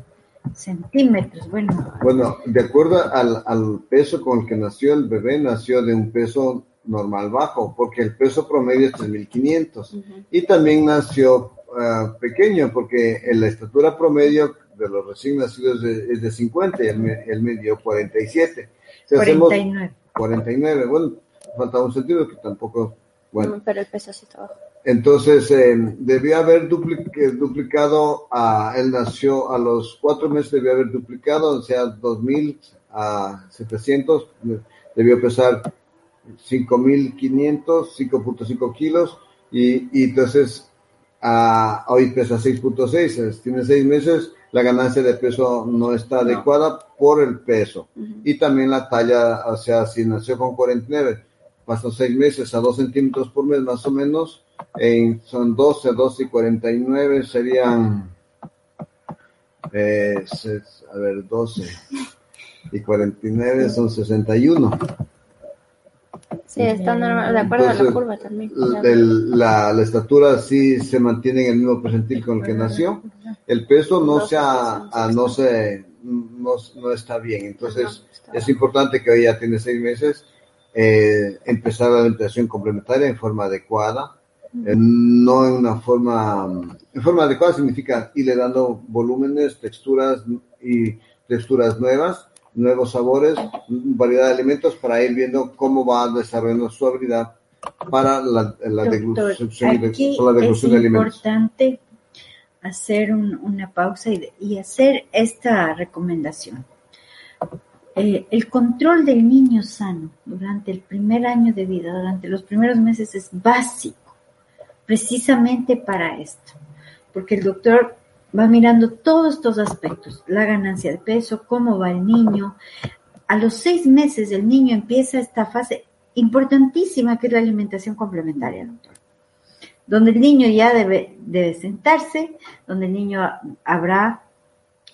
centímetros. Bueno, bueno de acuerdo al, al, peso con el que nació el bebé, nació de un peso normal bajo, porque el peso promedio es 3.500. Uh -huh. Y también nació uh, pequeño, porque la estatura promedio de los recién nacidos es de, es de 50 y él, él midió 47. Si 49. 49, bueno, falta un sentido que tampoco, bueno. Pero el peso sí bajo. Entonces, eh, debió haber duplic duplicado, a, él nació a los cuatro meses, debió haber duplicado, o sea, 2.000 a 700, debió pesar 5.500, 5.5 kilos, y, y entonces a, hoy pesa 6.6, tiene seis meses, la ganancia de peso no está no. adecuada por el peso, uh -huh. y también la talla, o sea, si nació con 49, pasó seis meses a 2 centímetros por mes más o menos, en, son 12, 12 y 49 serían, eh, a ver, 12 y 49 son 61. Sí, está normal, de acuerdo Entonces, a la curva también. El, la, la, estatura sí se mantiene en el mismo percentil con el que nació. El peso no se, ha, no, se no, no, está bien. Entonces, es importante que hoy ya tiene seis meses eh, empezar la alimentación complementaria en forma adecuada, eh, no en una forma, en forma adecuada significa irle dando volúmenes, texturas y texturas nuevas, nuevos sabores, variedad de alimentos para ir viendo cómo va desarrollando su habilidad para la, la deglución, de alimentos. Es importante hacer un, una pausa y, y hacer esta recomendación. Eh, el control del niño sano durante el primer año de vida, durante los primeros meses, es básico, precisamente para esto, porque el doctor va mirando todos estos aspectos, la ganancia de peso, cómo va el niño. A los seis meses el niño empieza esta fase importantísima que es la alimentación complementaria, doctor donde el niño ya debe, debe sentarse, donde el niño habrá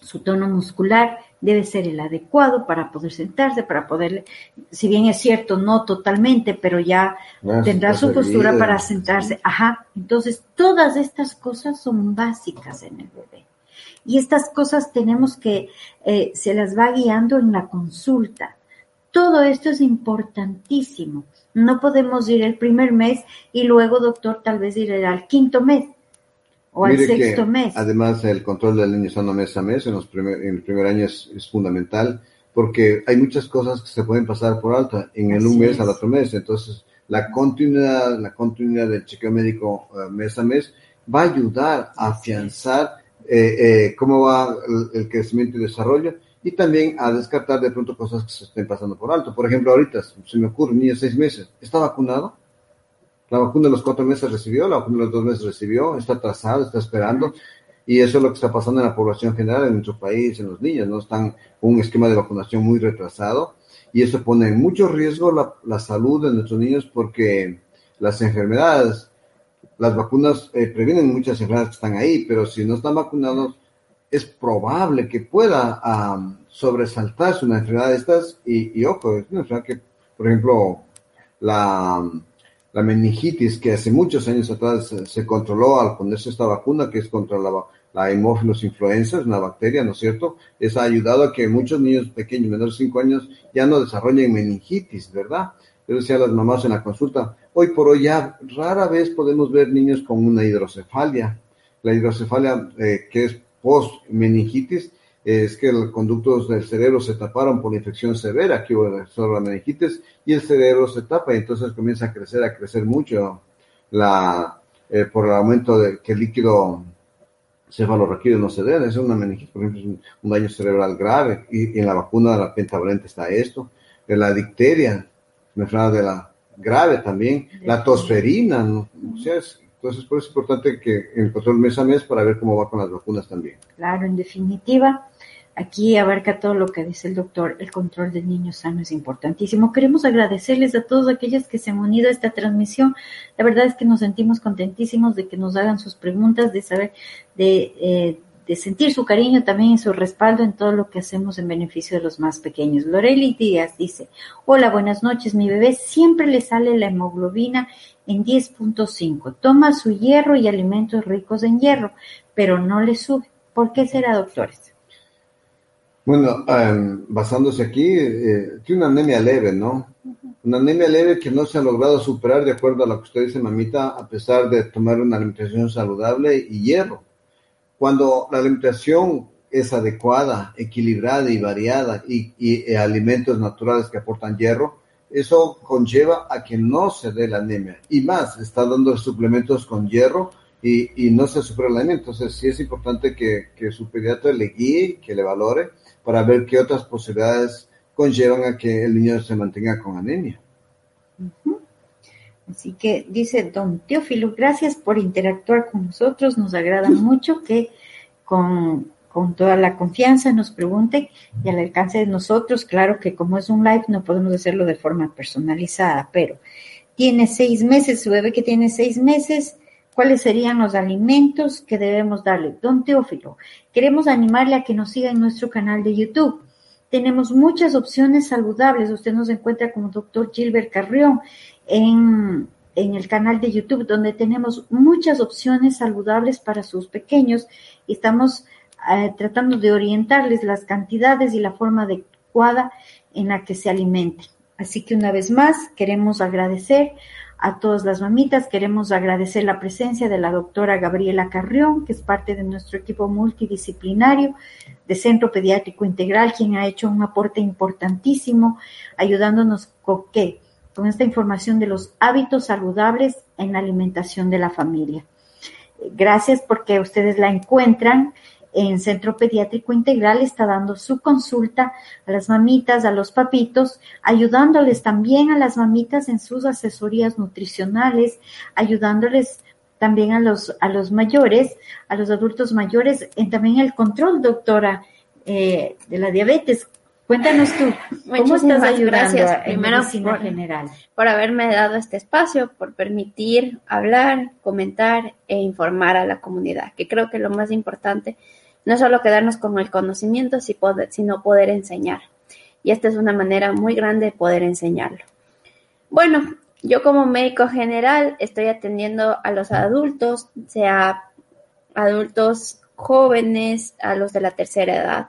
su tono muscular, debe ser el adecuado para poder sentarse, para poder, si bien es cierto, no totalmente, pero ya no, tendrá su postura para sentarse. Ajá, entonces todas estas cosas son básicas en el bebé. Y estas cosas tenemos que, eh, se las va guiando en la consulta. Todo esto es importantísimo. No podemos ir el primer mes y luego, doctor, tal vez ir al quinto mes o Mire al sexto que, mes. Además, el control del niño sano mes a mes en, los primer, en el primer año es, es, fundamental porque hay muchas cosas que se pueden pasar por alto en el un mes es. al otro mes. Entonces, la continuidad, la continuidad del chequeo médico uh, mes a mes va a ayudar a afianzar eh, eh, cómo va el, el, crecimiento y desarrollo y también a descartar de pronto cosas que se estén pasando por alto. Por ejemplo, ahorita se me ocurre un niño de seis meses, ¿está vacunado? La vacuna de los cuatro meses recibió, la vacuna de los dos meses recibió, está atrasado, está esperando. Y eso es lo que está pasando en la población general, en nuestro país, en los niños, ¿no? Están con un esquema de vacunación muy retrasado. Y eso pone en mucho riesgo la, la salud de nuestros niños porque las enfermedades, las vacunas eh, previenen muchas enfermedades que están ahí, pero si no están vacunados, es probable que pueda um, sobresaltarse una enfermedad de estas. Y, y ojo, es una enfermedad que, por ejemplo, la la meningitis que hace muchos años atrás se controló al ponerse esta vacuna que es contra la, la Haemophilus influenza, una bacteria, ¿no es cierto? Eso ha ayudado a que muchos niños pequeños, menores de 5 años, ya no desarrollen meningitis, ¿verdad? Yo decía a las mamás en la consulta, hoy por hoy ya rara vez podemos ver niños con una hidrocefalia. La hidrocefalia eh, que es post-meningitis es que los conductos del cerebro se taparon por la infección severa que hubo sobre la meningitis y el cerebro se tapa y entonces comienza a crecer, a crecer mucho la, eh, por el aumento de que el líquido cefalorraquídeo no se dé, es una meningitis, por ejemplo, es un, daño cerebral grave y, en la vacuna de la pentavalente está esto, de la dicteria, enfermedad de la grave también, la tosferina, ¿no? o sea, entonces por eso es importante que el control mes a mes para ver cómo va con las vacunas también. Claro, en definitiva, Aquí abarca todo lo que dice el doctor, el control del niño sano es importantísimo. Queremos agradecerles a todos aquellos que se han unido a esta transmisión. La verdad es que nos sentimos contentísimos de que nos hagan sus preguntas, de saber, de, eh, de sentir su cariño también y su respaldo en todo lo que hacemos en beneficio de los más pequeños. Loreli Díaz dice, hola, buenas noches, mi bebé siempre le sale la hemoglobina en 10.5, toma su hierro y alimentos ricos en hierro, pero no le sube. ¿Por qué será, doctores? Bueno, em, basándose aquí, eh, tiene una anemia leve, ¿no? Una anemia leve que no se ha logrado superar de acuerdo a lo que usted dice, mamita, a pesar de tomar una alimentación saludable y hierro. Cuando la alimentación es adecuada, equilibrada y variada y, y, alimentos naturales que aportan hierro, eso conlleva a que no se dé la anemia. Y más, está dando suplementos con hierro y, no se supera la anemia. Entonces sí es importante que su pediatra le guíe, que le valore para ver qué otras posibilidades conllevan a que el niño se mantenga con anemia. Así que dice don Teófilo, gracias por interactuar con nosotros, nos agrada mucho que con, con toda la confianza nos pregunte y al alcance de nosotros, claro que como es un live no podemos hacerlo de forma personalizada, pero tiene seis meses, su bebé que tiene seis meses, ¿Cuáles serían los alimentos que debemos darle? Don Teófilo, queremos animarle a que nos siga en nuestro canal de YouTube. Tenemos muchas opciones saludables. Usted nos encuentra como doctor Gilbert Carrión en, el canal de YouTube, donde tenemos muchas opciones saludables para sus pequeños y estamos eh, tratando de orientarles las cantidades y la forma adecuada en la que se alimenten. Así que una vez más queremos agradecer a todas las mamitas. Queremos agradecer la presencia de la doctora Gabriela Carrión, que es parte de nuestro equipo multidisciplinario de Centro Pediátrico Integral, quien ha hecho un aporte importantísimo, ayudándonos con qué? Con esta información de los hábitos saludables en la alimentación de la familia. Gracias porque ustedes la encuentran en Centro Pediátrico Integral está dando su consulta a las mamitas, a los papitos, ayudándoles también a las mamitas en sus asesorías nutricionales, ayudándoles también a los, a los mayores, a los adultos mayores, en también el control, doctora, eh, de la diabetes. Cuéntanos tú, ¿cómo estás ayudando gracias, primero por, general? por haberme dado este espacio, por permitir hablar, comentar e informar a la comunidad, que creo que lo más importante no solo quedarnos con el conocimiento, sino poder enseñar. Y esta es una manera muy grande de poder enseñarlo. Bueno, yo como médico general estoy atendiendo a los adultos, sea adultos jóvenes, a los de la tercera edad.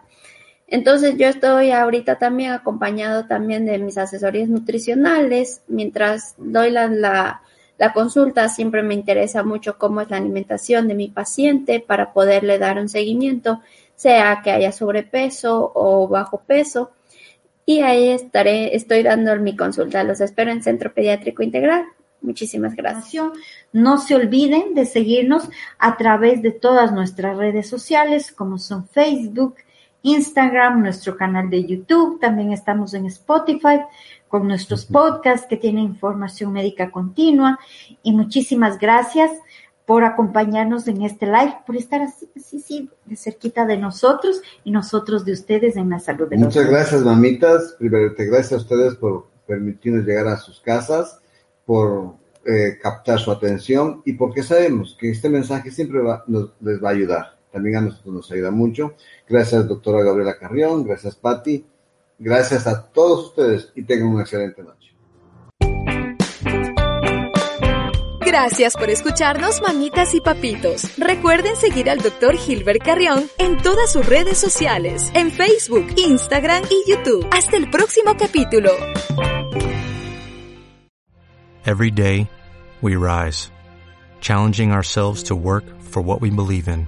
Entonces yo estoy ahorita también acompañado también de mis asesorías nutricionales, mientras doy la, la, la consulta siempre me interesa mucho cómo es la alimentación de mi paciente para poderle dar un seguimiento, sea que haya sobrepeso o bajo peso. Y ahí estaré, estoy dando mi consulta. Los espero en Centro Pediátrico Integral. Muchísimas gracias. No se olviden de seguirnos a través de todas nuestras redes sociales, como son Facebook, Instagram, nuestro canal de YouTube, también estamos en Spotify con nuestros podcasts que tienen información médica continua. Y muchísimas gracias por acompañarnos en este live, por estar así, así, sí, de cerquita de nosotros y nosotros de ustedes en la salud de Muchas gracias, mamitas. Primero, gracias a ustedes por permitirnos llegar a sus casas, por eh, captar su atención y porque sabemos que este mensaje siempre nos, les va a ayudar. También a nosotros nos ayuda mucho. Gracias, doctora Gabriela Carrión. Gracias, Patti. Gracias a todos ustedes y tengan una excelente noche. Gracias por escucharnos, mamitas y papitos. Recuerden seguir al Dr. Gilbert Carrión en todas sus redes sociales, en Facebook, Instagram y YouTube. Hasta el próximo capítulo. Every day, we rise, challenging ourselves to work for what we believe in.